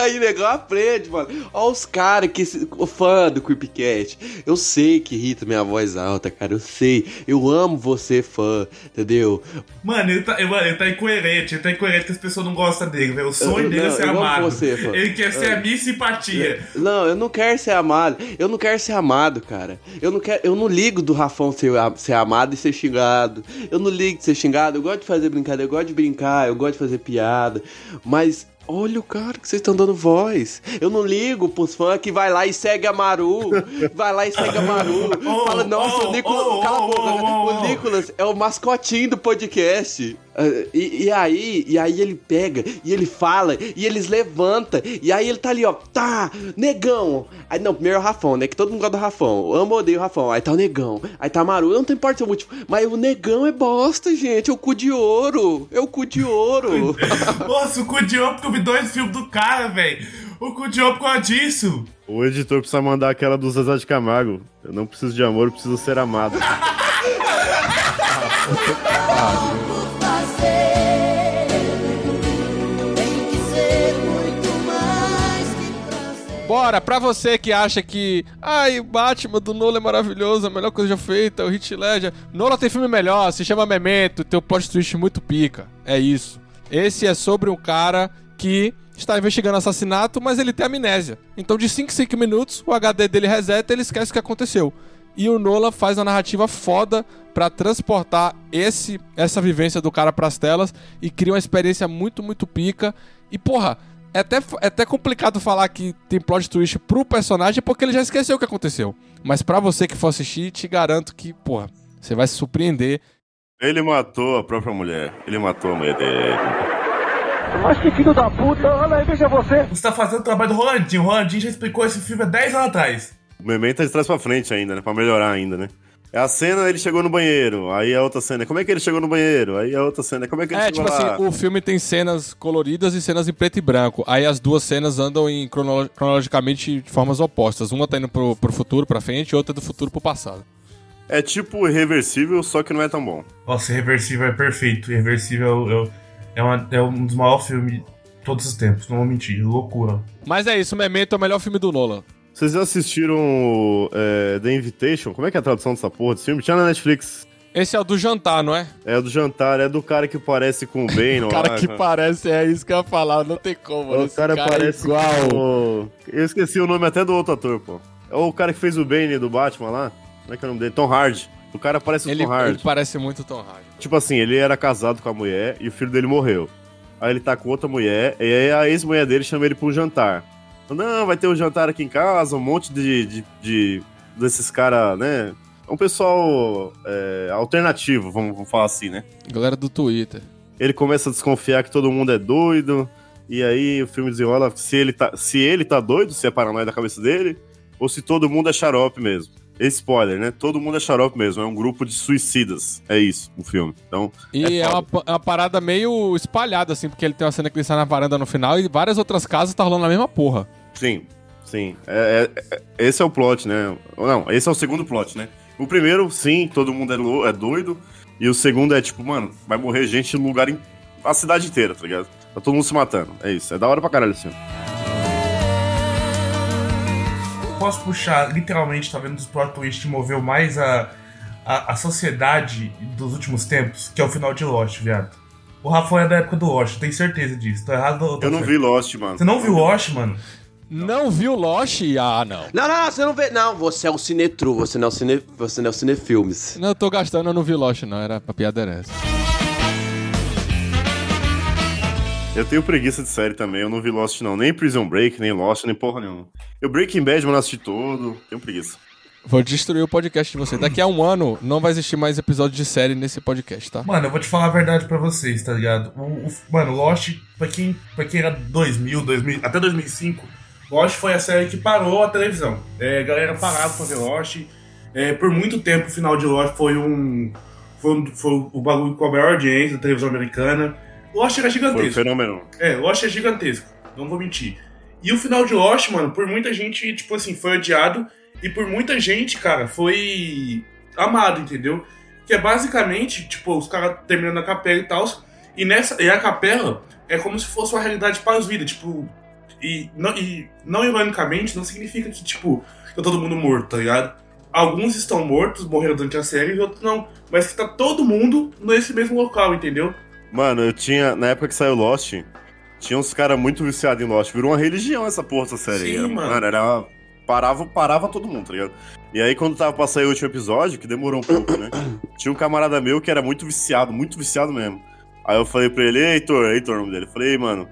Aí, negão, aprende, mano. Ó os caras que... fã do Creepcat. Eu sei que irrita minha voz alta, cara. Eu sei. Eu amo você, fã. Entendeu? Mano, ele tá, mano, ele tá incoerente. Ele tá incoerente que as pessoas não gostam dele, velho. O sonho Eu- dele é não, ser eu amo amado. você, fã. ele quer ser É. a minha simpatia. Não, eu não quero ser amado. Eu não quero ser amado, cara. Eu não quero, eu não ligo do Rafão ser, ser amado e ser xingado. Eu não ligo de ser xingado. Eu gosto de fazer brincadeira, eu gosto de brincar, eu gosto de fazer piada. Mas olha o cara que vocês estão dando voz. Eu não ligo pros fãs que vai lá e segue a Maru. Vai lá e segue a Maru. Oh, Fala, nossa, oh, o Nicolas. oh, cala a oh, boca. oh, oh, o oh. Nicolas é o mascotinho do podcast. Ah, E, e aí, e aí ele pega, e ele fala, e eles levanta, e aí ele tá ali, ó, tá, negão. Aí não, primeiro é o Rafão, né? Que todo mundo gosta do Rafão. Eu amo, odeio o Rafão. Aí tá o negão, aí tá a Maru, não tem importa ser o motivo. Mas o negão é bosta, gente. É o cu de ouro. É o cu de ouro. Nossa, o cu de ouro porque eu vi dois filmes do cara, velho. O cu de ouro por causa disso. O editor precisa mandar aquela do Zezé de Camargo. Eu não preciso de amor, eu preciso ser amado. Por Bora, pra você que acha que. Ai, o Batman do Nolan é maravilhoso, a melhor coisa já feita, o Hit Ledger. Nolan tem filme melhor, se chama Memento, tem um plot twist muito pica. É isso. Esse é sobre um cara que está investigando assassinato, mas ele tem amnésia. Então, de 5 em 5 minutos, o HD dele reseta e ele esquece o que aconteceu. E o Nolan faz uma narrativa foda pra transportar esse essa vivência do cara pras telas e cria uma experiência muito, muito pica. E, porra, é até, é até complicado falar que tem plot twist pro personagem porque ele já esqueceu o que aconteceu. Mas pra você que for assistir, te garanto que, porra, você vai se surpreender. Ele matou a própria mulher. Ele matou a mulher dele. Você tá fazendo o trabalho do Rolandinho. O Rolandinho já explicou esse filme há 10 anos atrás. O Memento é de trás pra frente ainda, né? Pra melhorar ainda, né? É a cena, ele chegou no banheiro. Aí a outra cena, como é que ele chegou no banheiro? Aí a outra cena, como é que ele É, chegou tipo lá? assim, o filme tem cenas coloridas e cenas em preto e branco. Aí as duas cenas andam em cronolo- cronologicamente de formas opostas. Uma tá indo pro, pro futuro, pra frente, e outra do futuro pro passado. É tipo irreversível, só que não é tão bom. Nossa, Irreversível é perfeito. Irreversível é, é, uma- é um dos maiores filmes de todos os tempos. Não vou mentir. Loucura. Mas é isso, Memento é o melhor filme do Nolan. Vocês já assistiram é, The Invitation? Como é que é a tradução dessa porra desse filme? Tinha na Netflix. Esse é o do jantar, não é? É o do jantar, é do cara que parece com o Bane, O cara que parece, é isso que eu ia falar, não tem como. O esse cara, é parece igual. com... Eu esqueci o nome até do outro ator, pô. É o cara que fez o Bane do Batman lá. Como é que é o nome dele? Tom Hardy. O cara parece o Ele, Tom Hardy. ele parece muito Tom Hardy. Tipo assim, ele era casado com a mulher e o filho dele morreu. Aí ele tá com outra mulher, e aí a ex-mulher dele chama ele pra um jantar. Não, vai ter um jantar aqui em casa, um monte de, de, de- desses caras, né? É um pessoal é, alternativo, vamos, vamos falar assim, né? Galera do Twitter. Ele começa a desconfiar que todo mundo é doido, e aí o filme desenrola se ele tá, se ele tá doido, se é paranoia da cabeça dele, ou se todo mundo é xarope mesmo. Spoiler, né? Todo mundo é xarope mesmo, é um grupo de suicidas. É isso, o filme. Então, E é, É uma, é uma parada meio espalhada, assim, porque ele tem uma cena que ele sai na varanda no final e várias outras casas tá rolando a mesma porra. Sim, sim. É, é- é- esse é o plot, né? Não, esse é o segundo plot, né? O primeiro, sim, todo mundo é, lou- é doido. E o segundo é tipo, mano, vai morrer gente no lugar. Em, a cidade inteira, tá ligado? Tá todo mundo se matando. É isso. É da hora pra caralho filme. Posso puxar, literalmente, talvez um dos plot twists que moveu mais a, a, a sociedade dos últimos tempos, que é o final de Lost, viado. O Rafa é da época do Lost, tenho certeza disso. Tô errado ou tô Eu não certo? vi Lost, mano. Você não viu Lost, mano? Não viu Lost? Ah, não. Não, não, você não vê. Não, você é o Cinetru, você não é o Cine, você não é o Cinefilmes. Não, eu tô gastando, eu não vi Lost, não. Era a piada era essa. Eu tenho preguiça de série também. Eu não vi Lost, não. Nem Prison Break, nem Lost, nem porra nenhuma. Eu Breaking Bad, mas não assisti todo. Tenho preguiça. Vou destruir o podcast de você. Daqui a um ano não vai existir mais episódio de série nesse podcast, tá? Mano, eu vou te falar a verdade pra vocês, tá ligado? O, o- mano, Lost, pra quem, pra quem era 2000, 2000, até 2005, Lost foi a série que parou a televisão. É, a galera parava pra ver Lost. É, por muito tempo o final de Lost foi um Foi, um- foi o bagulho com a maior audiência da televisão americana. Lost era Foi um gigantesco. fenômeno. É, Lost é gigantesco, não vou mentir. E o final de Lost, mano, por muita gente, tipo assim, foi odiado. E por muita gente, cara, foi amado, entendeu? Que é basicamente, tipo, os caras terminando a capela e tal. E nessa. E a capela é como se fosse uma realidade para os vidas, tipo. E não, e não ironicamente, não significa que, tipo, tá todo mundo morto, tá ligado? Alguns estão mortos, morreram durante a série, e outros não. Mas que tá todo mundo nesse mesmo local, entendeu? Mano, eu tinha. Na época que saiu Lost, tinha uns caras muito viciados em Lost. Virou uma religião essa porra, essa série. Sim, aí. era, mano. era. Parava, parava todo mundo, tá ligado? E aí, quando tava pra sair o último episódio, que demorou um pouco, né? Tinha um camarada meu que era muito viciado, muito viciado mesmo. Aí eu falei pra ele, "Ei, Heitor, Heitor, o nome dele. Eu falei, "Ei, mano,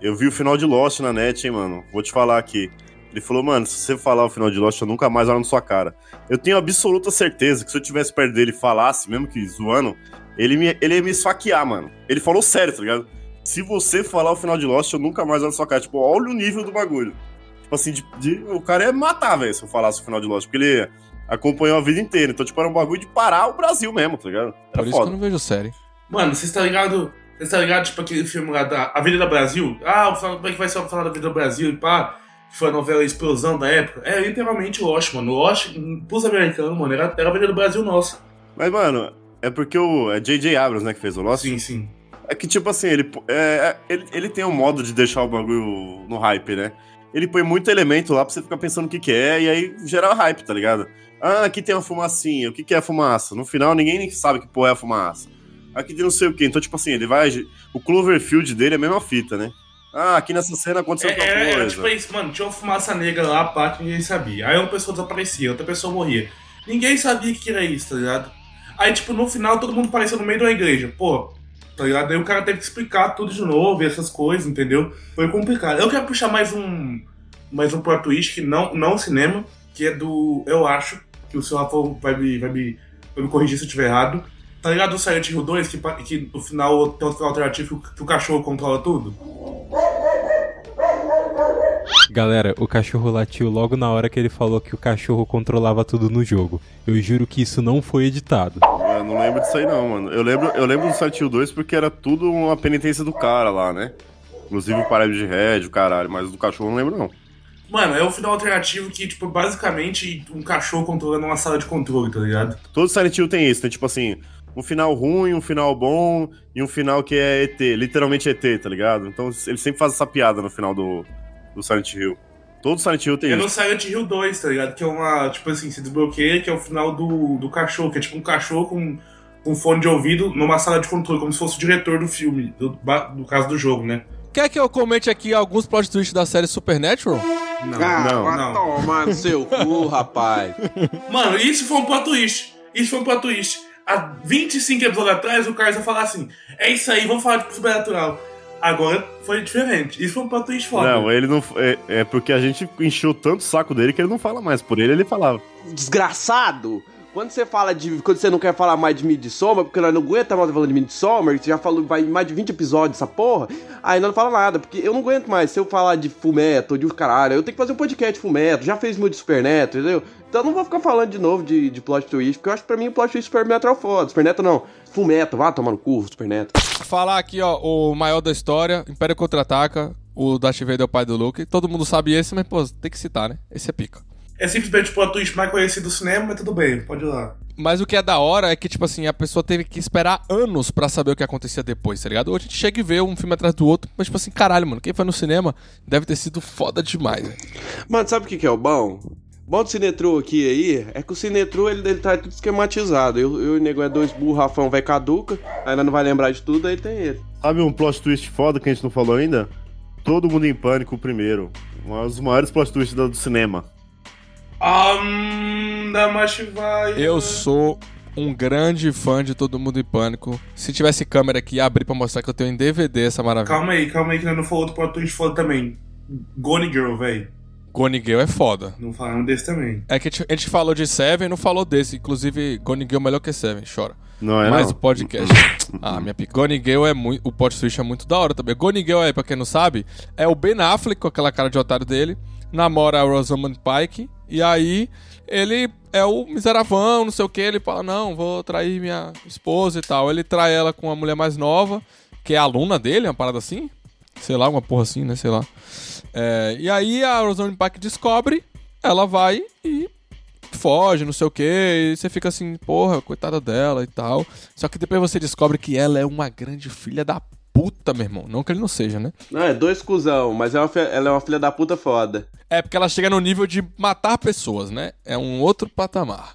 eu vi o final de Lost na net, hein, mano. Vou te falar aqui. Ele falou, mano, se você falar o final de Lost, eu nunca mais olho na sua cara. Eu tenho absoluta certeza que se eu tivesse perto dele e falasse, mesmo que zoando, ele, me, ele ia me esfaquear, mano. Ele falou sério, tá ligado? Se você falar o final de Lost, eu nunca mais olho na sua cara. Tipo, olha o nível do bagulho. Tipo assim, de, de- o cara ia me matar, velho, se eu falasse o final de Lost. Porque ele acompanhou a vida inteira. Então, tipo, era um bagulho de parar o Brasil mesmo, tá ligado? Era Por isso que eu foda. não vejo série. Mano, vocês tá ligado? Vocês tá ligado, tipo, aquele filme lá da Avenida Brasil? Ah, como é que vai ser o final da Avenida Brasil e pá? Que foi a novela Explosão da época. É literalmente Lost, mano. Lost, pros americanos, mano, era, era a Avenida Brasil nossa. Mas, mano, é porque o. É J.J. Abrams, né, que fez o Lost? Sim, sim. É que, tipo assim, ele, é, é- ele, ele tem um modo de deixar o bagulho no hype, né? Ele põe muito elemento lá pra você ficar pensando o que que é, e aí gera hype, tá ligado? Ah, aqui tem uma fumacinha, o que que é a fumaça? No final, ninguém sabe que porra é a fumaça. Aqui tem não sei o que. Então, tipo assim, ele vai... O Cloverfield dele é a mesma fita, né? Ah, aqui nessa cena aconteceu É, tal era, era coisa. tipo isso, mano. Tinha uma fumaça negra lá, pá, que ninguém sabia. Aí uma pessoa desaparecia, outra pessoa morria. Ninguém sabia o que era isso, tá ligado? Aí, tipo, no final todo mundo apareceu no meio de uma igreja. Pô, tá ligado? Aí o cara teve que explicar tudo de novo e essas coisas, entendeu? Foi complicado. Eu quero puxar mais um. Mais um plot twist que não, não cinema, que é do. Eu acho, que o seu Rafa vai me, vai me, vai me corrigir se eu estiver errado. Tá ligado o Silent Hill 2, que, que no final tem outro final alternativo que, o cachorro controla tudo? Galera, o cachorro latiu logo na hora que ele falou que o cachorro controlava tudo no jogo. Eu juro que isso não foi editado. Eu não lembro disso aí não, mano. Eu lembro, eu lembro do Silent Hill 2 porque era tudo uma penitência do cara lá, né? Inclusive o parede de Red, o caralho. Mas do cachorro eu não lembro não. Mano, é o final alternativo que, tipo, basicamente um cachorro controlando uma sala de controle, tá ligado? Todo Silent Hill tem isso, tem tipo assim, um final ruim, um final bom e um final que é ET, literalmente ET, tá ligado? Então ele sempre faz essa piada no final do, do Silent Hill. Todo Silent Hill tem É no isso. Silent Hill 2, tá ligado? Que é uma, tipo assim, se desbloqueia, que é o final do, do cachorro, que é tipo um cachorro com, com fone de ouvido numa sala de controle, como se fosse o diretor do filme, do, do caso do jogo, né? Quer que eu comente aqui alguns plot twists da série Supernatural? Não, Ah, Não, não. tomar no seu cu, rapaz. Mano, isso foi um plot twist. Isso foi um plot twist. Há 25 episódios atrás, o Carlos ia falar assim: é isso aí, vamos falar de sobrenatural. Agora foi diferente. Isso foi um plot twist foda. Não, ele não. É, é porque a gente encheu tanto o saco dele que ele não fala mais. Por ele, ele falava. Desgraçado! Quando você fala de. Quando você não quer falar mais de Midsommar, porque nós não aguenta mais falando de Midsommar, você já falou vai mais de 20 episódios essa porra, aí não fala nada, porque eu não aguento mais. Se eu falar de Fumeto, de caralho, eu tenho que fazer um podcast Fumeto, já fez meu de Superneto, entendeu? Então eu não vou ficar falando de novo de, de plot twist, porque eu acho que pra mim o plot twist Superneto é foda. Superneto não. Fumeto, vá tomar no cu, Superneto. Falar aqui, ó, o maior da história, Império Contra-Ataca, o Darth Vader é o pai do Luke. Todo mundo sabe esse, mas, pô, tem que citar, né? Esse é pica. É simplesmente o plot twist mais conhecido do cinema, mas tudo bem, pode ir lá. Mas o que é da hora é que, tipo assim, a pessoa teve que esperar anos pra saber o que acontecia depois, tá ligado? Hoje a gente chega e vê um filme atrás do outro, mas, tipo assim, caralho, mano, quem foi no cinema deve ter sido foda demais, velho. Mano, sabe o que, que é o bom? Bom do Cinetru aqui aí é que o Cinetru ele, ele tá tudo esquematizado. Eu, eu e o nego é dois burros, Rafão vai caduca, ainda não vai lembrar de tudo, aí tem ele. Sabe um plot twist foda que a gente não falou ainda? Todo mundo em pânico, o primeiro. Um dos maiores plot twists do cinema. Um. Eu sou um grande fã de Todo Mundo em Pânico. Se tivesse câmera aqui, ia abrir pra mostrar que eu tenho em DVD essa maravilha. Calma aí, calma aí, que nós não falou do plot twist foda também. Gone Girl, velho. Gone Girl é foda. Não falamos desse também. É que a gente- a gente falou de Seven e não falou desse. Inclusive, Gone Girl é melhor que Seven, chora. Não é Mais não? o podcast. ah, minha pica. Gone Girl é muito. O plot twist é muito da hora também. Gone Girl é, pra quem não sabe, é o Ben Affleck com aquela cara de otário dele. Namora a Rosamund Pike. E aí ele é o miseravão, não sei o que. Ele fala, não, vou trair minha esposa e tal. Ele trai ela com uma mulher mais nova, que é aluna dele, uma parada assim. Sei lá, uma porra assim, né? Sei lá. É, e aí a Rosamund Pike descobre, ela vai e foge, não sei o que, e você fica assim, porra, coitada dela e tal. Só que depois você descobre que ela é uma grande filha da puta, meu irmão. Não que ele não seja, né? Não, é dois cuzão, mas é uma fi- ela é uma filha da puta foda. É, porque ela chega no nível de matar pessoas, né? É um outro patamar.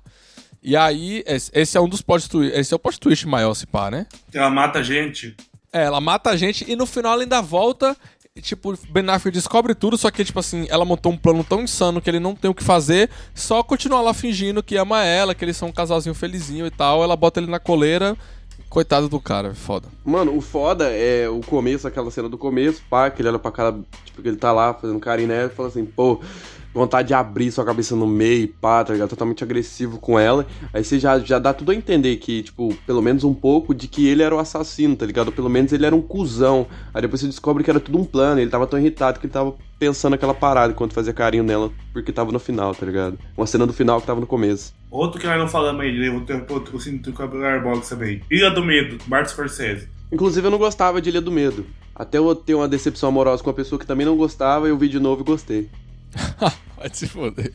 E aí, esse é um dos plot twists. Esse é o plot twist maior, se pá, né? Ela mata a gente. É, ela mata a gente e no final ela ainda volta. e, Tipo, Ben Affleck descobre tudo, só que, tipo assim, ela montou um plano tão insano que ele não tem o que fazer, só continua lá fingindo que ama ela, que eles são um casalzinho felizinho e tal. Ela bota ele na coleira. Coitado do cara, foda. Mano, o foda é o começo, aquela cena do começo, pá, que ele olha pra cara, tipo, que ele tá lá fazendo carinho nela e fala assim, pô, vontade de abrir sua cabeça no meio, pá, tá ligado? Totalmente agressivo com ela. Aí você já, já dá tudo a entender que, tipo, pelo menos um pouco de que ele era o assassino, tá ligado? Pelo menos ele era um cuzão. Aí depois você descobre que era tudo um plano, ele tava tão irritado que ele tava pensando aquela parada enquanto fazia carinho nela, porque tava no final, tá ligado? Uma cena do final que tava no começo. Outro que nós não falamos aí, eu tenho outro cinto com a Box também. Ilha do Medo, Martin Scorsese. Inclusive eu não gostava de Ilha do Medo. Até eu ter uma decepção amorosa com uma pessoa que também não gostava, eu vi de novo e gostei. Vai se foder.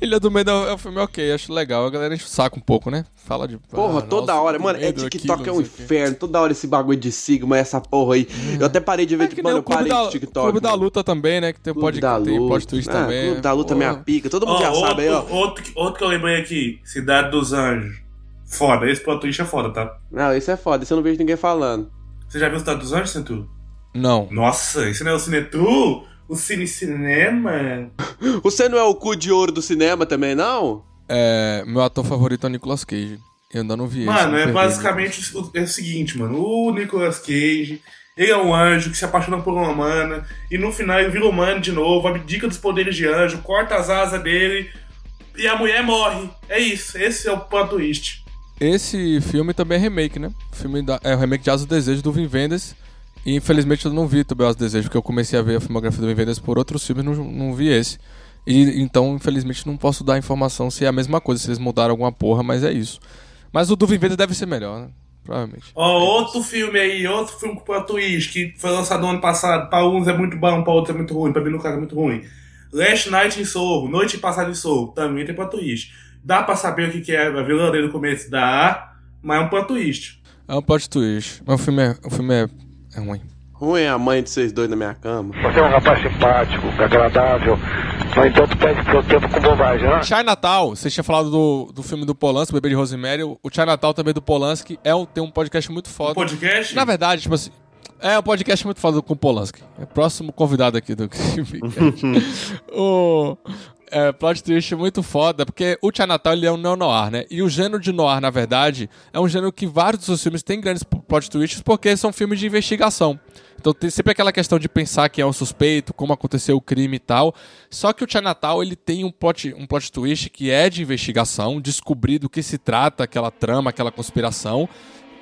Ilha do Medo é um filme ok, acho legal. A galera enche o saco um pouco, né? Fala de. Porra, ah, toda nossa, hora. Mano, é TikTok aquilo, é um inferno. Toda hora esse bagulho de Sigma, essa porra aí. Eu até parei de ver, É tipo, mano, eu parei da, de TikTok. Clube da mano. Luta também, né? Que tem, Clube pode, da tem Luta. plot twist Ah, também. Clube da Luta é minha Porra. pica. Todo mundo Ó, já outro, sabe aí, ó. Outro, que- outro que eu lembrei aqui, Cidade dos Anjos. Foda, esse plot twist é foda, tá? Não, isso é foda. Isso eu não vejo ninguém falando. Você já viu Cidade dos Anjos, Centu? Não. Nossa, esse não é o Cinetru? O Cine Cinema? Você não é o cu de ouro do cinema também, não? É, meu ator favorito é o Nicolas Cage. Eu ainda não vi. Mano, é perdi. basicamente o, é o seguinte, mano. O Nicolas Cage, ele é um anjo que se apaixona por uma humana, e no final ele vira humano de novo, abdica dos poderes de anjo, corta as asas dele, e a mulher morre. É isso, esse é o plot twist. Esse filme também é remake, né? O filme da- é o remake de Asa do Desejo do Vin Vendors. E infelizmente eu não vi do Desejo, porque eu comecei a ver a filmografia do Vin Vendors por outros filmes e não, não vi esse. E então, infelizmente, não posso dar informação se é a mesma coisa, se eles mudaram alguma porra, mas é isso. Mas o do Vin Vendors deve ser melhor, né? Provavelmente. Ó, outro filme aí, outro filme com plot twist, que foi lançado no ano passado, pra uns é muito bom, pra outros é muito ruim, pra mim no caso é muito ruim. Last Night em Sorro, Noite Passada em Sorro, também tem plot twist. Dá pra saber o que que é a vilã dele no começo? Dá, mas é um plot twist. É um plot twist. Mas o filme é, o filme é, é ruim. Ruim é a mãe de vocês dois na minha cama. Você é um rapaz simpático, agradável, no entanto perde seu tempo com bobagem, né? Chinatown, você tinha falado do, do filme do Polanski, o Bebê de Rosemary. O o Chinatown também do Polanski é um, tem um podcast muito foda. Podcast? Na verdade, tipo assim. É um podcast muito foda com o Polanski. É o próximo convidado aqui do o é, plot twist muito foda, porque o Chinatown ele é um neo-noir, né? E o gênero de noir, na verdade, é um gênero que vários dos seus filmes têm grandes plot twists porque são filmes de investigação. Então tem sempre aquela questão de pensar quem é o suspeito, como aconteceu o crime e tal. Só que o Chinatown ele tem um plot, um plot twist que é de investigação, descobrir do que se trata aquela trama, aquela conspiração.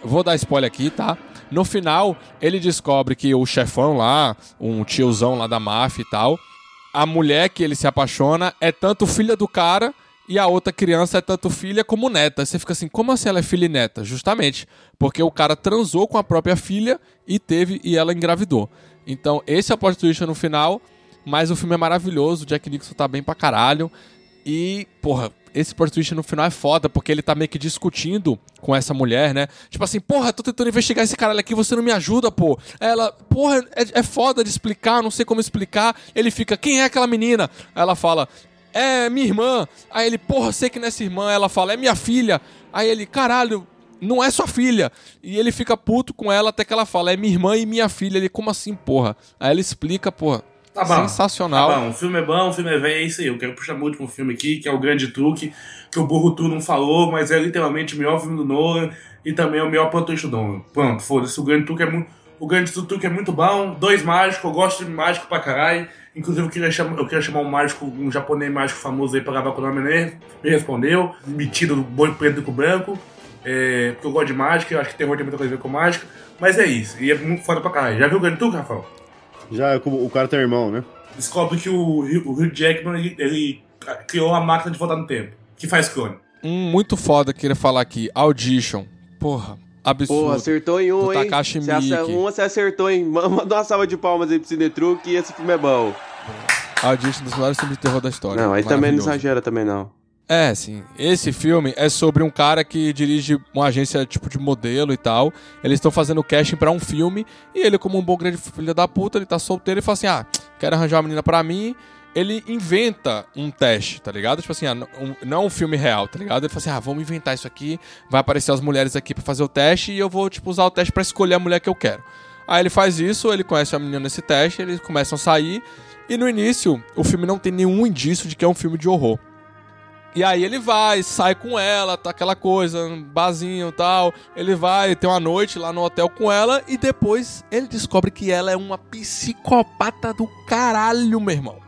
Vou dar spoiler aqui, tá? No final, ele descobre que o chefão lá, um tiozão lá da máfia e tal, a mulher que ele se apaixona é tanto filha do cara e a outra criança é tanto filha como neta. Você fica assim, como assim ela é filha e neta? Justamente, porque o cara transou com a própria filha e teve e ela engravidou. Então, esse é o plot twist no final, mas o filme é maravilhoso, o Jack Nixon tá bem pra caralho. E, porra, esse plot twist no final é foda, porque ele tá meio que discutindo com essa mulher, né? Tipo assim, porra, tô tentando investigar esse caralho aqui, você não me ajuda, pô. Ela, porra, é, é foda de explicar, não sei como explicar. Ele fica, quem é aquela menina? Aí ela fala, é minha irmã. Aí ele, porra, sei que não é essa irmã. Ela fala, é minha filha. Aí ele, caralho, não é sua filha. E ele fica puto com ela até que ela fala, é minha irmã e minha filha. Ele, como assim, porra? Aí ela explica, porra. Tá bom. Sensacional. Tá bom, o filme é bom, o filme é velho, é isso aí. Eu quero puxar muito pra um filme aqui, que é o Grande Truque, que o Burro Tu não falou, mas é literalmente o melhor filme do Nolan e também é o melhor twist do Nolan. Pronto, foda-se, o Grande Truque é muito. O Grande Truque é muito bom, dois mágicos, eu gosto de mágico pra caralho. Inclusive, eu queria, chamar, eu queria chamar um mágico, um japonês mágico famoso aí pra gravar com o nome dele. Me respondeu, metido do boi preto com branco. É, porque eu gosto de mágica, eu acho que terror tem muita coisa a ver com mágica. Mas é isso, e é muito foda pra caralho. Já viu o Grande Truque, Rafael? Já, é o cara tem irmão, né? descobre que o, o Hugh Jackman ele, ele criou a máquina de voltar no tempo. que faz clone. Um muito foda que eu queria falar aqui, Audition. Porra, absurdo. Porra, acertou em um, Do hein? Takashi Você acer- Miike. Um você acertou? Ma- Manda uma salva de palmas aí pro Cinetruc que esse filme é bom. Audition, dos melhores filmes de terror da história. Não, aí também não exagera também não. É, sim. Esse filme é sobre um cara que dirige uma agência tipo de modelo e tal. Eles estão fazendo casting pra um filme e ele, como um bom grande filho da puta, ele tá solteiro e fala assim: "Ah, quero arranjar uma menina pra mim". Ele inventa um teste, tá ligado? Tipo assim, ah, não, um- não um filme real, tá ligado? Ele fala assim: "Ah, vamos inventar isso aqui, vai aparecer as mulheres aqui pra fazer o teste e eu vou tipo usar o teste pra escolher a mulher que eu quero". Aí ele faz isso, ele conhece a menina nesse teste, eles começam a sair e no início o filme não tem nenhum indício de que é um filme de horror. E aí ele vai, sai com ela, tá aquela coisa, um barzinho e tal. Ele vai ter uma noite lá no hotel com ela e depois ele descobre que ela é uma psicopata do caralho, meu irmão.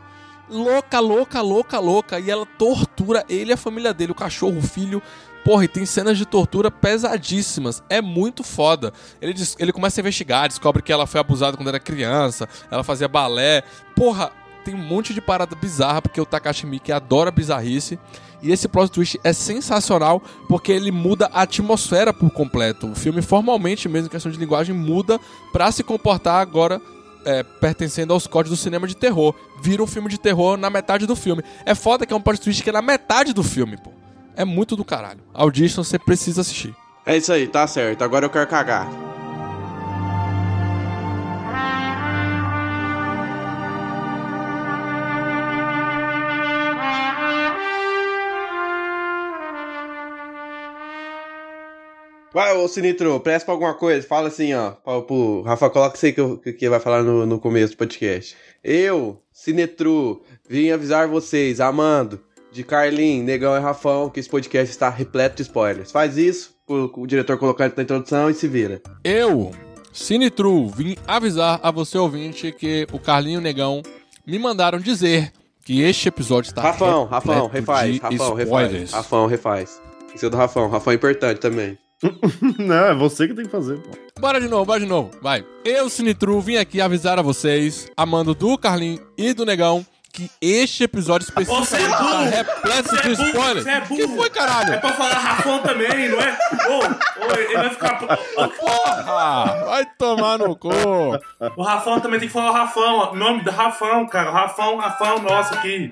Louca, louca, louca, louca. E ela tortura ele e a família dele, o cachorro, o filho. Porra, e tem cenas de tortura pesadíssimas. É muito foda. Ele, des- ele começa a investigar, descobre que ela foi abusada quando era criança, ela fazia balé. Porra, tem um monte de parada bizarra, porque o Takashi Miike adora bizarrice. E esse plot twist é sensacional, porque ele muda a atmosfera por completo. O filme, formalmente, mesmo em questão de linguagem, muda pra se comportar agora é, pertencendo aos códigos do cinema de terror. Vira um filme de terror na metade do filme. É foda que é um plot twist que é na metade do filme, pô. É muito do caralho. Audition você precisa assistir. É isso aí, tá certo. Agora eu quero cagar. Vai, ô Sinitro, presta pra alguma coisa. Fala assim, ó. Pro, Rafa, coloca isso aí que, eu, que, vai falar no, no começo do podcast. Eu, Sinetru, vim avisar vocês, amando, de Carlin, Negão e Rafão, que esse podcast está repleto de spoilers. Faz isso, o, o diretor colocar na introdução e se vira. Eu, Cinetru, vim avisar a você ouvinte que o Carlinho e o Negão me mandaram dizer que este episódio está Rafão, Rafão, refaz, Rafão, refaz. spoilers. Rafão, refaz. Isso é do Rafão, Rafão é importante também. Não, é você que tem que fazer, pô. Bora de novo, bora de novo. Vai. Eu, Cinetru, vim aqui avisar a vocês, amando do Carlinho e do Negão, que este episódio especificamente Você é burro! repleto Você de é burro! spoilers. Você é burro! que foi, caralho? É pra falar Rafão também, não é? Ô, ô, ele vai ficar. Porra! Vai tomar no cu. O Rafão também tem que falar o Rafão. ó. O nome do Rafão, cara. Rafão, Rafão nosso aqui.